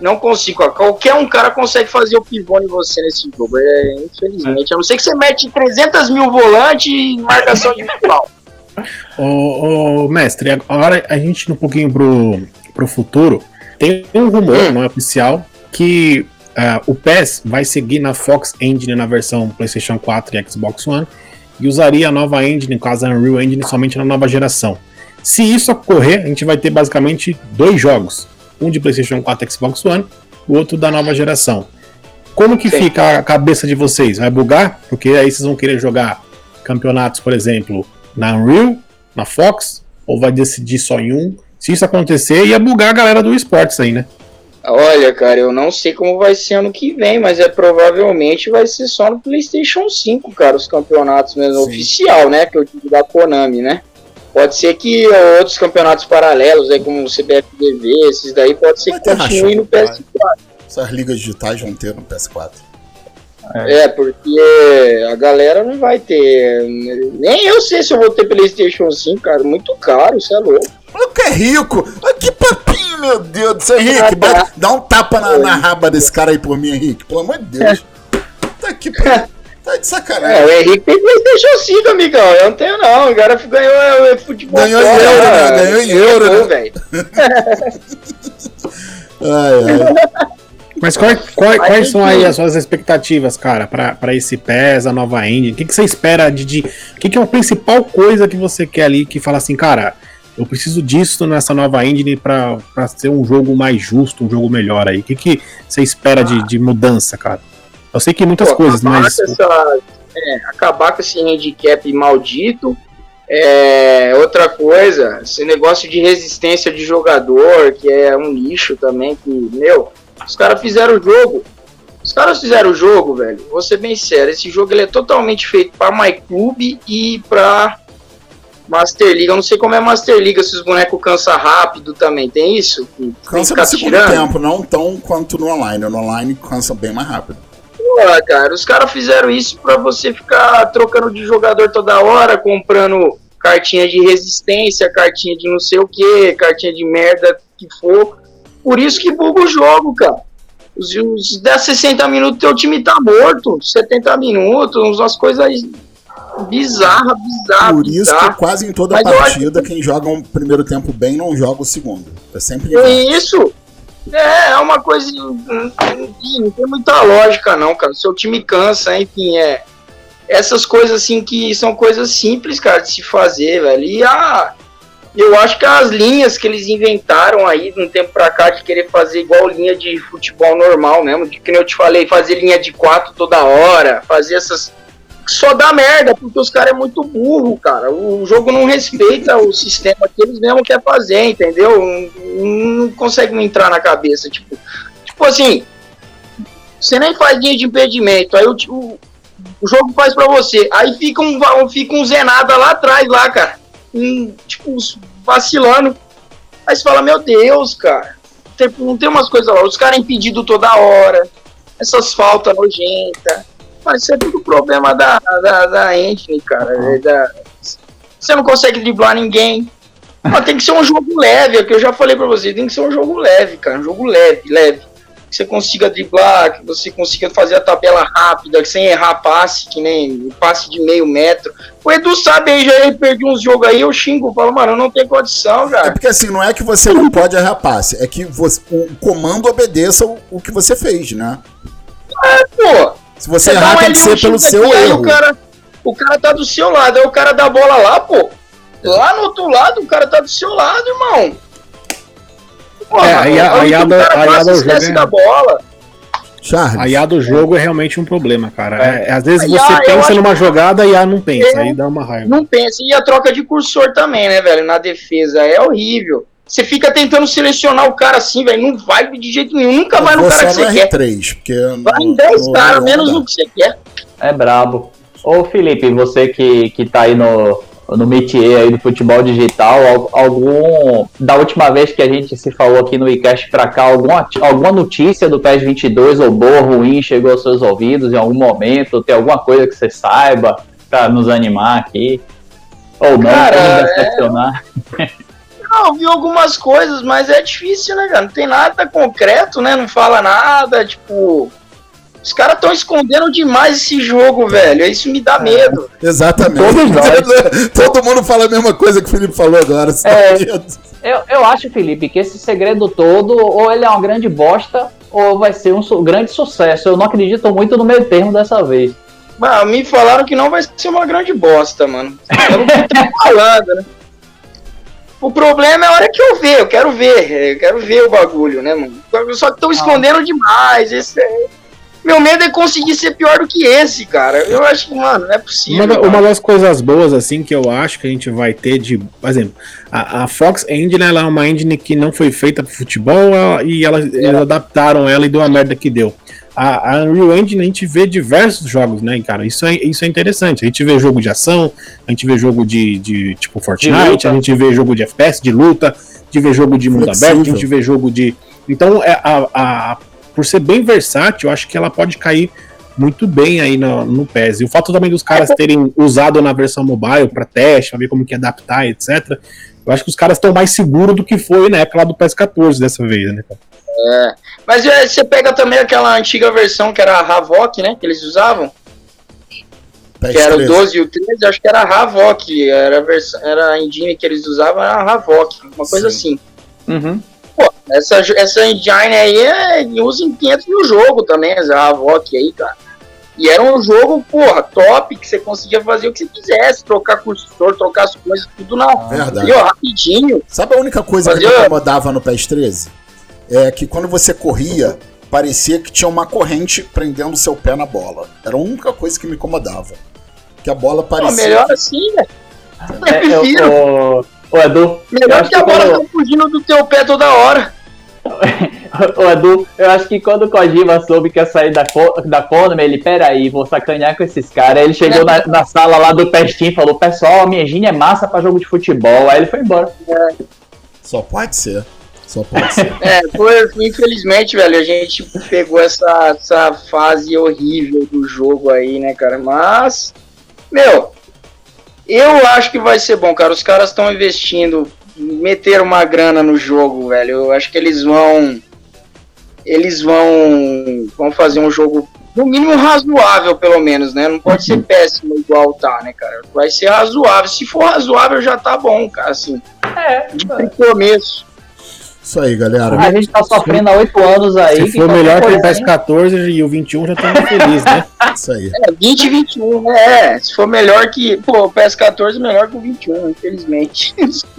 Não consigo. Qualquer um cara consegue fazer o pivô em você nesse jogo. É, infelizmente. A não ser que você mete 300 mil volantes e marcação individual. ô, ô, mestre, agora a gente um pouquinho pro, pro futuro. Tem um rumor, hum. não é oficial, que Uh, o PES vai seguir na Fox Engine na versão PlayStation 4 e Xbox One e usaria a nova engine, no caso a Unreal Engine, somente na nova geração. Se isso ocorrer, a gente vai ter basicamente dois jogos: um de PlayStation 4 Xbox One, o outro da nova geração. Como que Sim. fica a cabeça de vocês? Vai bugar? Porque aí vocês vão querer jogar campeonatos, por exemplo, na Unreal, na Fox, ou vai decidir só em um? Se isso acontecer, ia bugar a galera do esportes aí, né? Olha, cara, eu não sei como vai ser ano que vem, mas é provavelmente vai ser só no PlayStation 5, cara, os campeonatos mesmo Sim. oficial, né? Que eu digo da Konami, né? Pode ser que outros campeonatos paralelos, aí como o CBFDV, esses daí, pode ser vai que continuem no PS4. Essas ligas digitais vão ter no PS4. É. é, porque a galera não vai ter. Nem eu sei se eu vou ter PlayStation 5, cara. Muito caro, isso é louco. Maluco é rico. Que papinho, meu Deus do céu. Henrique, dá, dá um tapa na, na, raba desse cara aí por mim, Henrique. Pelo amor de Deus. Tá aqui pra... Tá de sacanagem. É, o Henrique tem PlayStation 5, amigão. Eu não tenho, não. O cara ganhou é, futebol. Ganhou em euro, né? Ganhou em euro, né? ai, ai. Mas qual, qual, quais são aí as suas expectativas, cara, para esse PES, a nova engine? O que, que você espera de. de o que, que é a principal coisa que você quer ali que fala assim, cara, eu preciso disso nessa nova engine para ser um jogo mais justo, um jogo melhor aí? O que, que você espera de, de mudança, cara? Eu sei que muitas Pô, coisas, mas. Essa, é, acabar com esse handicap maldito. É, outra coisa, esse negócio de resistência de jogador, que é um lixo também, que, meu, os caras fizeram o jogo. Os caras fizeram o jogo, velho. Vou ser bem sério. Esse jogo ele é totalmente feito para MyClub e para Master League. Eu não sei como é Master League, se os bonecos cansam rápido também. Tem isso? Cansa no segundo tirando. tempo, não tão quanto no online. No online cansa bem mais rápido. Pô, cara, os caras fizeram isso para você ficar trocando de jogador toda hora, comprando cartinha de resistência, cartinha de não sei o que, cartinha de merda que for. Por isso que buga o jogo, cara. Os, os 10, 60 minutos teu time tá morto. 70 minutos, umas coisas bizarras, bizarras. Por isso bizarra. que quase em toda Mas partida, quem joga um primeiro tempo bem não joga o segundo. É sempre Isso! É, é uma coisa. Não tem muita lógica, não, cara. Seu time cansa, enfim, é. Essas coisas assim que são coisas simples, cara, de se fazer, velho. E a eu acho que as linhas que eles inventaram aí de um tempo pra cá de querer fazer igual linha de futebol normal mesmo, de que eu te falei, fazer linha de quatro toda hora, fazer essas. Só dá merda, porque os caras é muito burro, cara. O jogo não respeita o sistema que eles mesmo querem fazer, entendeu? Não, não consegue entrar na cabeça. Tipo, tipo assim, você nem faz linha de impedimento, aí o, o, o jogo faz pra você. Aí fica um, fica um Zenada lá atrás, lá, cara um, tipo, vacilando. Aí você fala, meu Deus, cara, tem, não tem umas coisas lá, os caras impedidos toda hora, essas faltas nojentas. Mas isso é tudo problema da, da, da engine, cara. É da, você não consegue driblar ninguém. Mas tem que ser um jogo leve, é o que eu já falei pra você, tem que ser um jogo leve, cara, um jogo leve, leve que você consiga driblar, que você consiga fazer a tabela rápida, sem errar passe, que nem passe de meio metro. O Edu sabe aí, já perdi uns jogos aí, eu xingo, falo, mano, não tem condição, cara. É porque assim, não é que você não pode errar passe, é que você, o comando obedeça o, o que você fez, né? É, pô. Se você, você errar, tem que ser pelo seu aqui, erro. O cara, o cara tá do seu lado, aí o cara dá bola lá, pô. Lá no outro lado, o cara tá do seu lado, irmão. Porra, é, aí, a, aí, a, a, do jogo é... da bola. Charles. A IA do jogo é realmente um problema, cara. É. É, às vezes você IA, pensa numa jogada e a IA não pensa, aí dá uma raiva. Não pensa. E a troca de cursor também, né, velho? Na defesa. É horrível. Você fica tentando selecionar o cara assim, velho. Não vai de jeito nenhum. Nunca vai no cara que você R3, quer. Porque vai em 10 caras, menos no que você quer. É brabo. Ô Felipe, você que, que tá aí no, no métier aí do futebol digital, algum da última vez que a gente se falou aqui no iCast para cá, alguma, alguma notícia do PES 22 ou boa ruim chegou aos seus ouvidos em algum momento? Tem alguma coisa que você saiba para nos animar aqui? Ou não, Cara, nos decepcionar? É... Não, vi algumas coisas, mas é difícil, né, cara? Não tem nada concreto, né? Não fala nada, tipo os caras estão escondendo demais esse jogo, velho. Isso me dá é, medo. Exatamente. Todo mundo fala a mesma coisa que o Felipe falou agora. É, eu, eu acho, Felipe, que esse segredo todo, ou ele é uma grande bosta, ou vai ser um su grande sucesso. Eu não acredito muito no meio termo dessa vez. Mano, me falaram que não vai ser uma grande bosta, mano. Eu não tô falando, né? O problema é a hora que eu ver, eu quero ver, eu quero ver o bagulho, né, mano? Só que estão ah. escondendo demais. Esse é... Meu medo é conseguir ser pior do que esse, cara. Eu acho que, mano, não é possível. Uma, uma, das coisas boas, assim, que eu acho que a gente vai ter de. Por exemplo, a, a Fox Engine ela é uma engine que não foi feita pro futebol ela, e ela, eles adaptaram ela e deu a merda que deu. A, a Unreal Engine a gente vê diversos jogos, né, cara? Isso é, isso é interessante. A gente vê jogo de ação, a gente vê jogo de, de tipo Fortnite, a gente vê jogo de FPS, de luta, a gente vê jogo de mundo Flexível. aberto, a gente vê jogo de. Então, é, a, a, por ser bem versátil, eu acho que ela pode cair muito bem aí no, no PES. E o fato também dos caras terem usado na versão mobile para teste, para ver como que adaptar, etc. Eu acho que os caras estão mais seguros do que foi na época lá do PES 14 dessa vez, né? É. Mas é, você pega também aquela antiga versão que era a Havok, né? Que eles usavam. PES que era 13. o 12 e o 13, acho que era a Havok. Era a, versão, era a engine que eles usavam, era a Havok, uma coisa Sim. assim. Uhum. Pô, essa, essa engine aí é, usa em 500 mil jogo também, essa Havok aí, cara. E era um jogo, porra, top, que você conseguia fazer o que você quisesse, trocar cursor, trocar as coisas, tudo na Verdade. E, ó, rapidinho. Sabe a única coisa fazia... que me incomodava no PES 13? É que quando você corria, parecia que tinha uma corrente prendendo seu pé na bola. Era a única coisa que me incomodava. Que a bola parecia. Pô, melhor assim, velho. É, eu prefiro. Ô, Edu. Melhor que a bola quando... tá fugindo do teu pé toda hora. Ô Edu, eu acho que quando o Kojima soube que ia sair da, da Konami, ele, peraí, vou sacanear com esses caras. Ele chegou na, na, sala lá do Pestim e falou, pessoal, a minha gíria é massa pra jogo de futebol. Aí ele foi embora. É. Só pode ser. Só pode ser. É, foi, infelizmente, velho, a gente pegou essa, essa fase horrível do jogo aí, né, cara? Mas, meu, eu acho que vai ser bom, cara. Os caras estão investindo, meter uma grana no jogo, velho. Eu acho que eles vão. Eles vão. Vão fazer um jogo, no mínimo, razoável, pelo menos, né? Não pode ser péssimo igual tá, né, cara? Vai ser razoável. Se for razoável, já tá bom, cara, assim. É. De começo. Isso aí, galera. A gente tá sofrendo há oito anos aí. Se for melhor que o PES 14 e o 21, já estamos felizes, né? Isso aí. É, 20 e 21, né? É, se for melhor que. Pô, o PES 14 é melhor que o 21, infelizmente.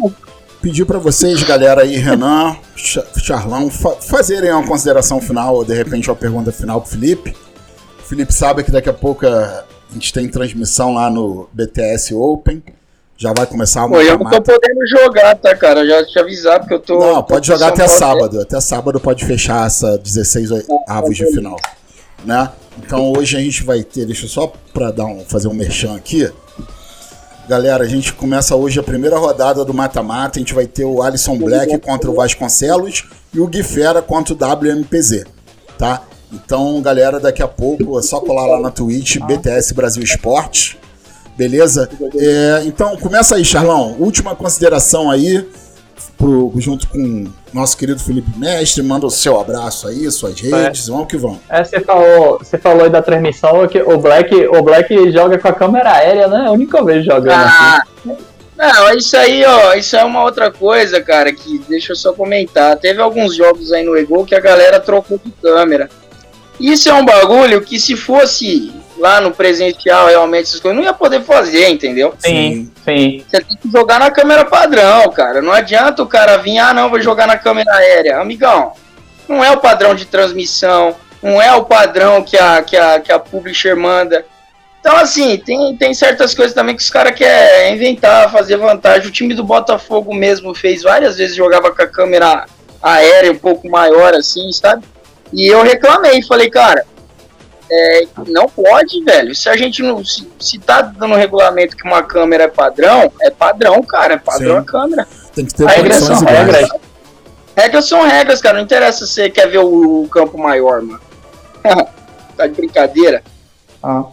Pedir para vocês, galera aí, Renan, Charlão, fa fazerem uma consideração final, ou de repente uma pergunta final pro Felipe. O Felipe sabe que daqui a pouco a gente tem transmissão lá no BTS Open. Já vai começar uma. Pô, eu não tô podendo jogar, tá, cara? Já te avisar, porque eu tô. Não, pode jogar até sábado. Até sábado pode fechar essa 16 avos de final. Né? Então hoje a gente vai ter. Deixa eu só pra dar um, fazer um merchan aqui. Galera, a gente começa hoje a primeira rodada do mata-mata. A gente vai ter o Alisson Black contra o Vasconcelos e o Gui Fera contra o WMPZ, tá? Então, galera, daqui a pouco é só colar lá na Twitch, BTS Brasil Esporte Beleza? É, então, começa aí, Charlão. Última consideração aí, pro, junto com nosso querido Felipe Mestre. Manda o seu abraço aí, suas redes, é. vamos que vamos. É, você falou, você falou aí da transmissão que o Black, o Black joga com a câmera aérea, né? É a única vez jogando ah. assim. Não, isso aí, ó, isso é uma outra coisa, cara, que deixa eu só comentar. Teve alguns jogos aí no Ego que a galera trocou de câmera. Isso é um bagulho que se fosse lá no presencial realmente essas coisas, não ia poder fazer, entendeu? Sim, sim. Você tem que jogar na câmera padrão, cara. Não adianta o cara vir, ah, não, vou jogar na câmera aérea. Amigão, não é o padrão de transmissão, não é o padrão que a, que a, que a publisher manda. Então, assim, tem, tem certas coisas também que os caras querem inventar, fazer vantagem. O time do Botafogo mesmo fez várias vezes, jogava com a câmera aérea um pouco maior, assim, sabe? E eu reclamei, falei, cara, é, não pode, velho. Se a gente não. Se, se tá dando regulamento que uma câmera é padrão, é padrão, cara. É padrão Sim. a câmera. Tem que ter regras são regras. Regras são regras, cara. Não interessa se você quer ver o, o campo maior, mano. tá de brincadeira. Ah.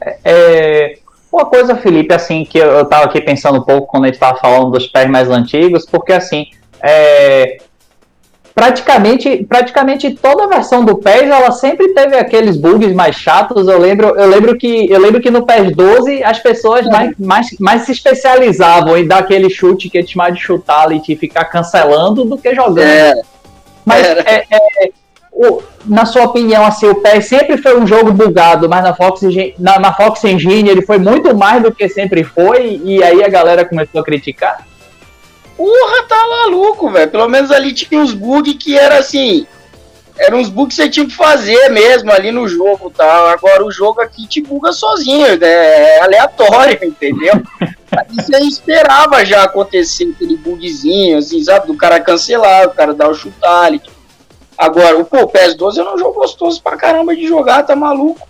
É, é, uma coisa, Felipe, assim, que eu, eu tava aqui pensando um pouco quando a gente tava falando dos pés mais antigos, porque assim. É, praticamente, praticamente toda a versão do PES ela sempre teve aqueles bugs mais chatos. Eu lembro, eu lembro que eu lembro que no PES 12 as pessoas mais, mais, mais se especializavam em dar aquele chute que eles mais de chutar ali e ficar cancelando do que jogando. É. Mas é, é, o, na sua opinião, assim, o PES sempre foi um jogo bugado, mas na Fox, na, na Fox Engine ele foi muito mais do que sempre foi, e aí a galera começou a criticar? Porra, tá maluco, velho. Pelo menos ali tinha uns bugs que era assim. Eram uns bugs que você tinha que fazer mesmo ali no jogo tal. Agora o jogo aqui te buga sozinho, né? é aleatório, entendeu? Aí você esperava já acontecer aquele bugzinho, assim, sabe? Do cara cancelar, o cara dar o chutality. Agora, pô, o PS12 é um jogo gostoso pra caramba de jogar, tá maluco?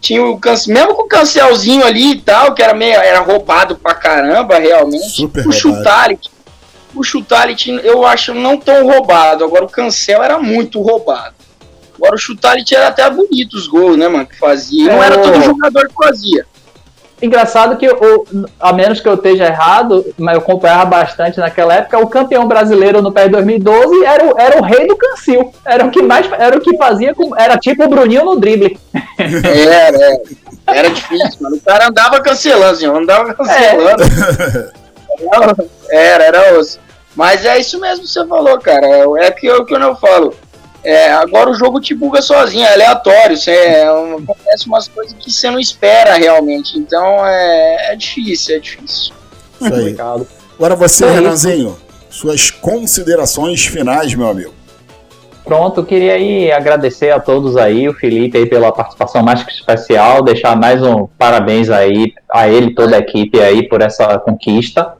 Tinha o cance... mesmo com o cancelzinho ali e tal, que era meio era roubado pra caramba, realmente. Super o chutality o Chutality eu acho não tão roubado. Agora o Cancel era muito roubado. Agora o Chutality era até bonito os gols, né, mano? Que fazia. não era todo jogador que fazia. Engraçado que, eu, a menos que eu esteja errado, mas eu acompanhava bastante naquela época, o campeão brasileiro no PES 2012 era o, era o rei do cancil. Era o que mais era o que fazia, com, era tipo o Bruninho no drible. Era, era, era difícil, mano. O cara andava cancelando, assim, andava cancelando. É. Era, era osso. Mas é isso mesmo que você falou, cara. É, é que eu, que eu falo. É, agora o jogo te buga sozinho, é aleatório. Você, é, acontece umas coisas que você não espera realmente. Então é, é difícil, é difícil. Isso aí. Agora você, Renanzinho, suas considerações finais, meu amigo. Pronto, queria aí agradecer a todos aí, o Felipe aí pela participação mais que especial, deixar mais um parabéns aí a ele e toda a equipe aí por essa conquista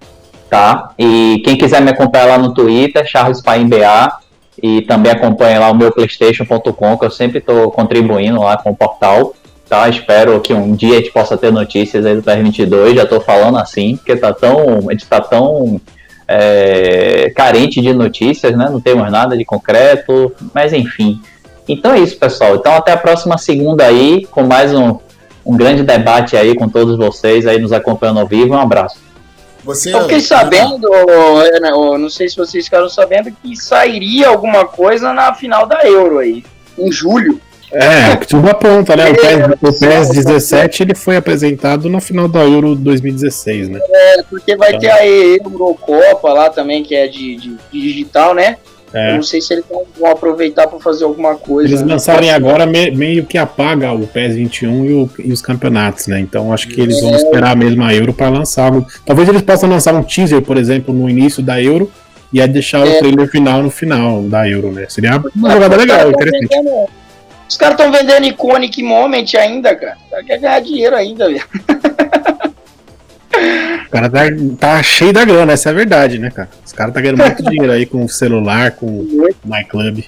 tá? E quem quiser me acompanhar lá no Twitter, Charles Paim BA, e também acompanha lá o meu playstation.com, que eu sempre estou contribuindo lá com o portal, tá? Espero que um dia a gente possa ter notícias aí do PS22, já estou falando assim, porque tá tão, a gente tá tão é, carente de notícias, né? Não temos nada de concreto, mas enfim. Então é isso, pessoal. Então até a próxima segunda aí, com mais um, um grande debate aí com todos vocês aí nos acompanhando ao vivo. Um abraço. Você, eu fiquei sabendo, ou, não sei se vocês ficaram sabendo, que sairia alguma coisa na final da Euro aí, em julho. É, tudo aponta, né? O PES, o PES 17 ele foi apresentado na final da Euro 2016, né? É, porque vai então. ter a Eurocopa lá também, que é de, de, de digital, né? É. Eu não sei se eles vão aproveitar para fazer alguma coisa. Eles né? lançarem agora me, meio que apaga o PES 21 e, o, e, os campeonatos, né? Então acho que eles é. vão esperar mesmo a Euro para lançar algo. Talvez eles possam lançar um teaser, por exemplo, no início da Euro e aí deixar é. o trailer final no final da Euro, né? Seria uma jogada legal, interessante. Vendendo, os caras estão vendendo Iconic Moment ainda, cara. Quer ganhar dinheiro ainda, velho. O cara tá, tá, cheio da grana, essa é a verdade, né, cara? Os caras tá ganhando muito dinheiro aí com o celular, com o MyClub.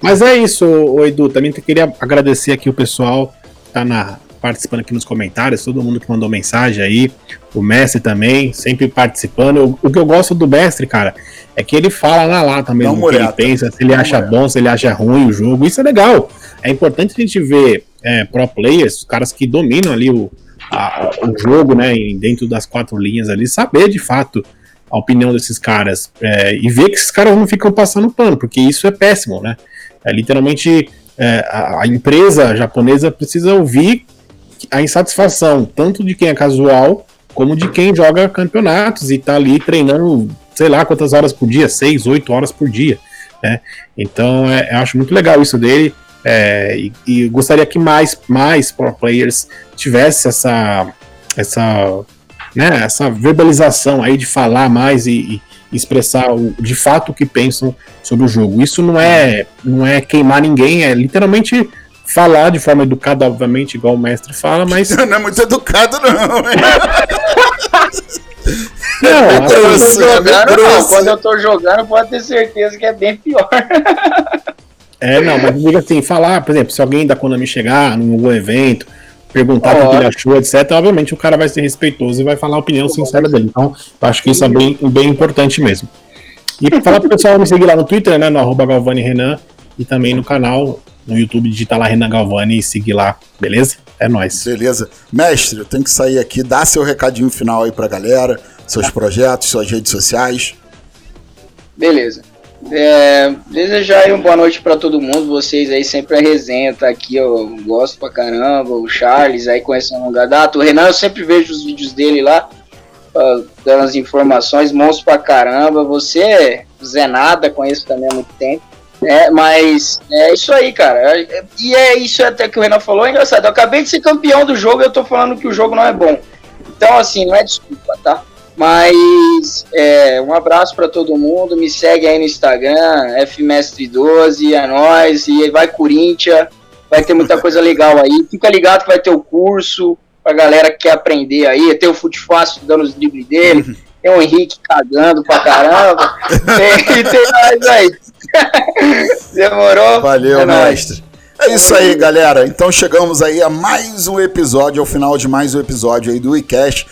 Mas é isso, ô, Edu. Também queria agradecer aqui o pessoal que tá na, participando aqui nos comentários, todo mundo que mandou mensagem aí, o mestre também, sempre participando. O, o que eu gosto do mestre, cara, é que ele fala lá lá também o que ele pensa, se ele acha bom, se ele acha ruim o jogo. Isso é legal. É importante a gente ver é, pro players, os caras que dominam ali o, a, o jogo, né, dentro das quatro linhas ali, saber de fato a opinião desses caras é, e ver que esses caras não ficam passando pano, porque isso é péssimo, né? É, literalmente é, a, a, empresa japonesa precisa ouvir a insatisfação tanto de quem é casual como de quem joga campeonatos e tá ali treinando, sei lá quantas horas por dia, seis, oito horas por dia, né? Então é, eu acho muito legal isso dele. É, e, e, gostaria que mais, mais pro players tivesse essa, essa, né, essa verbalização aí de falar mais e, e expressar o, de fato o que pensam sobre o jogo. Isso não é, não é queimar ninguém, é literalmente falar de forma educada, obviamente, igual o mestre fala, mas. Não é muito educado, não. Não, é grosso, eu jogando, não, quando eu tô jogando, pode ter certeza que é bem pior. É, não, mas diga assim, falar, por exemplo, se alguém da Konami chegar num algum evento, perguntar o que ele achou, etc., obviamente o cara vai ser respeitoso e vai falar a opinião sincera dele. Então, eu acho que isso é bem, bem importante mesmo. E para falar pro pessoal me seguir lá no Twitter, né, no arroba Galvani Renan, e também no canal, no YouTube, digitar lá Renan Galvani e seguir lá, beleza? É nóis. Beleza. Mestre, eu tenho que sair aqui, dá seu recadinho final aí pra galera, seus projetos, suas redes sociais. Beleza. É, desejar aí uma boa noite para todo mundo. Vocês aí sempre a resenha tá aqui, eu gosto pra caramba. O Charles aí conhecendo um longa data. O Renan, eu sempre vejo os vídeos dele lá, uh, dando as informações, monstro pra caramba. Você, Zé Nada, conheço também há muito tempo. É, mas é isso aí, cara. É, e é isso até que o Renan falou, é engraçado. Eu acabei de ser campeão do jogo e eu tô falando que o jogo não é bom. Então, assim, não é desculpa, tá? Mas é, um abraço para todo mundo. Me segue aí no Instagram, fmestre12, é nóis. E vai Corinthians, vai ter muita coisa legal aí. Fica ligado que vai ter o curso pra galera que quer aprender aí. Tem o Fute Fácil dando os dribles dele. Tem o Henrique cagando pra caramba. tem, tem mais aí. Demorou? Valeu, é mestre. É isso aí, galera. Então chegamos aí a mais um episódio, ao final de mais um episódio aí do WeCast.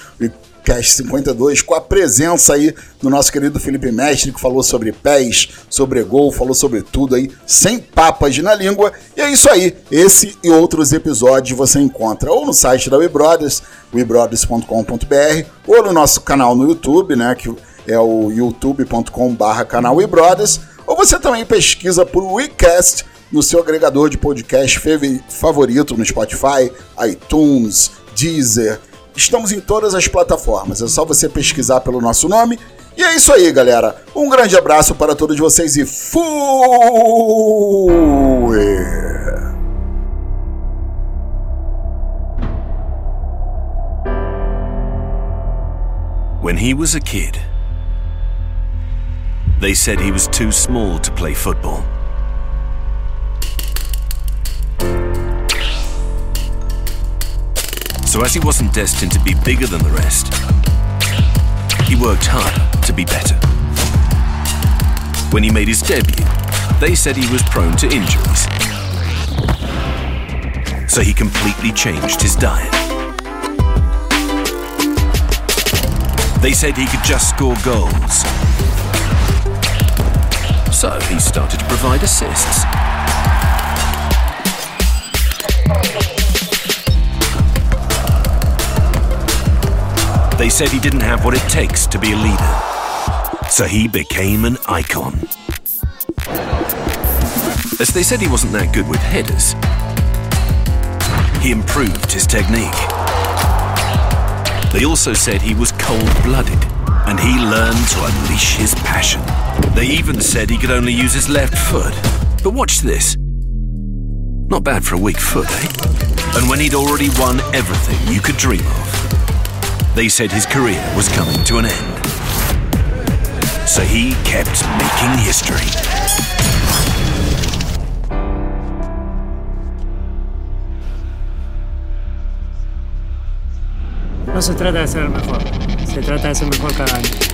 Cast 52, com a presença aí do nosso querido Felipe Mestre, que falou sobre pés, sobre gol, falou sobre tudo aí, sem papas na língua. E é isso aí. Esse e outros episódios você encontra ou no site da WeBrothers, webrothers.com.br, ou no nosso canal no YouTube, né, que é o youtube.com.br canal WeBrothers, ou você também pesquisa por WeCast no seu agregador de podcast favorito no Spotify, iTunes, Deezer, Estamos em todas as plataformas, é só você pesquisar pelo nosso nome. E é isso aí, galera. Um grande abraço para todos vocês e fui! When he was a kid, they said he was too small to play football. So as he wasn't destined to be bigger than the rest, he worked hard to be better. When he made his debut, they said he was prone to injuries. So he completely changed his diet. They said he could just score goals. So he started to provide assists. They said he didn't have what it takes to be a leader. So he became an icon. As they said he wasn't that good with headers, he improved his technique. They also said he was cold-blooded, and he learned to unleash his passion. They even said he could only use his left foot. But watch this. Not bad for a weak foot, eh? And when he'd already won everything you could dream of, they said his career was coming to an end. So he kept making history. No se trata de ser el mejor, se trata de ser mejor cada año.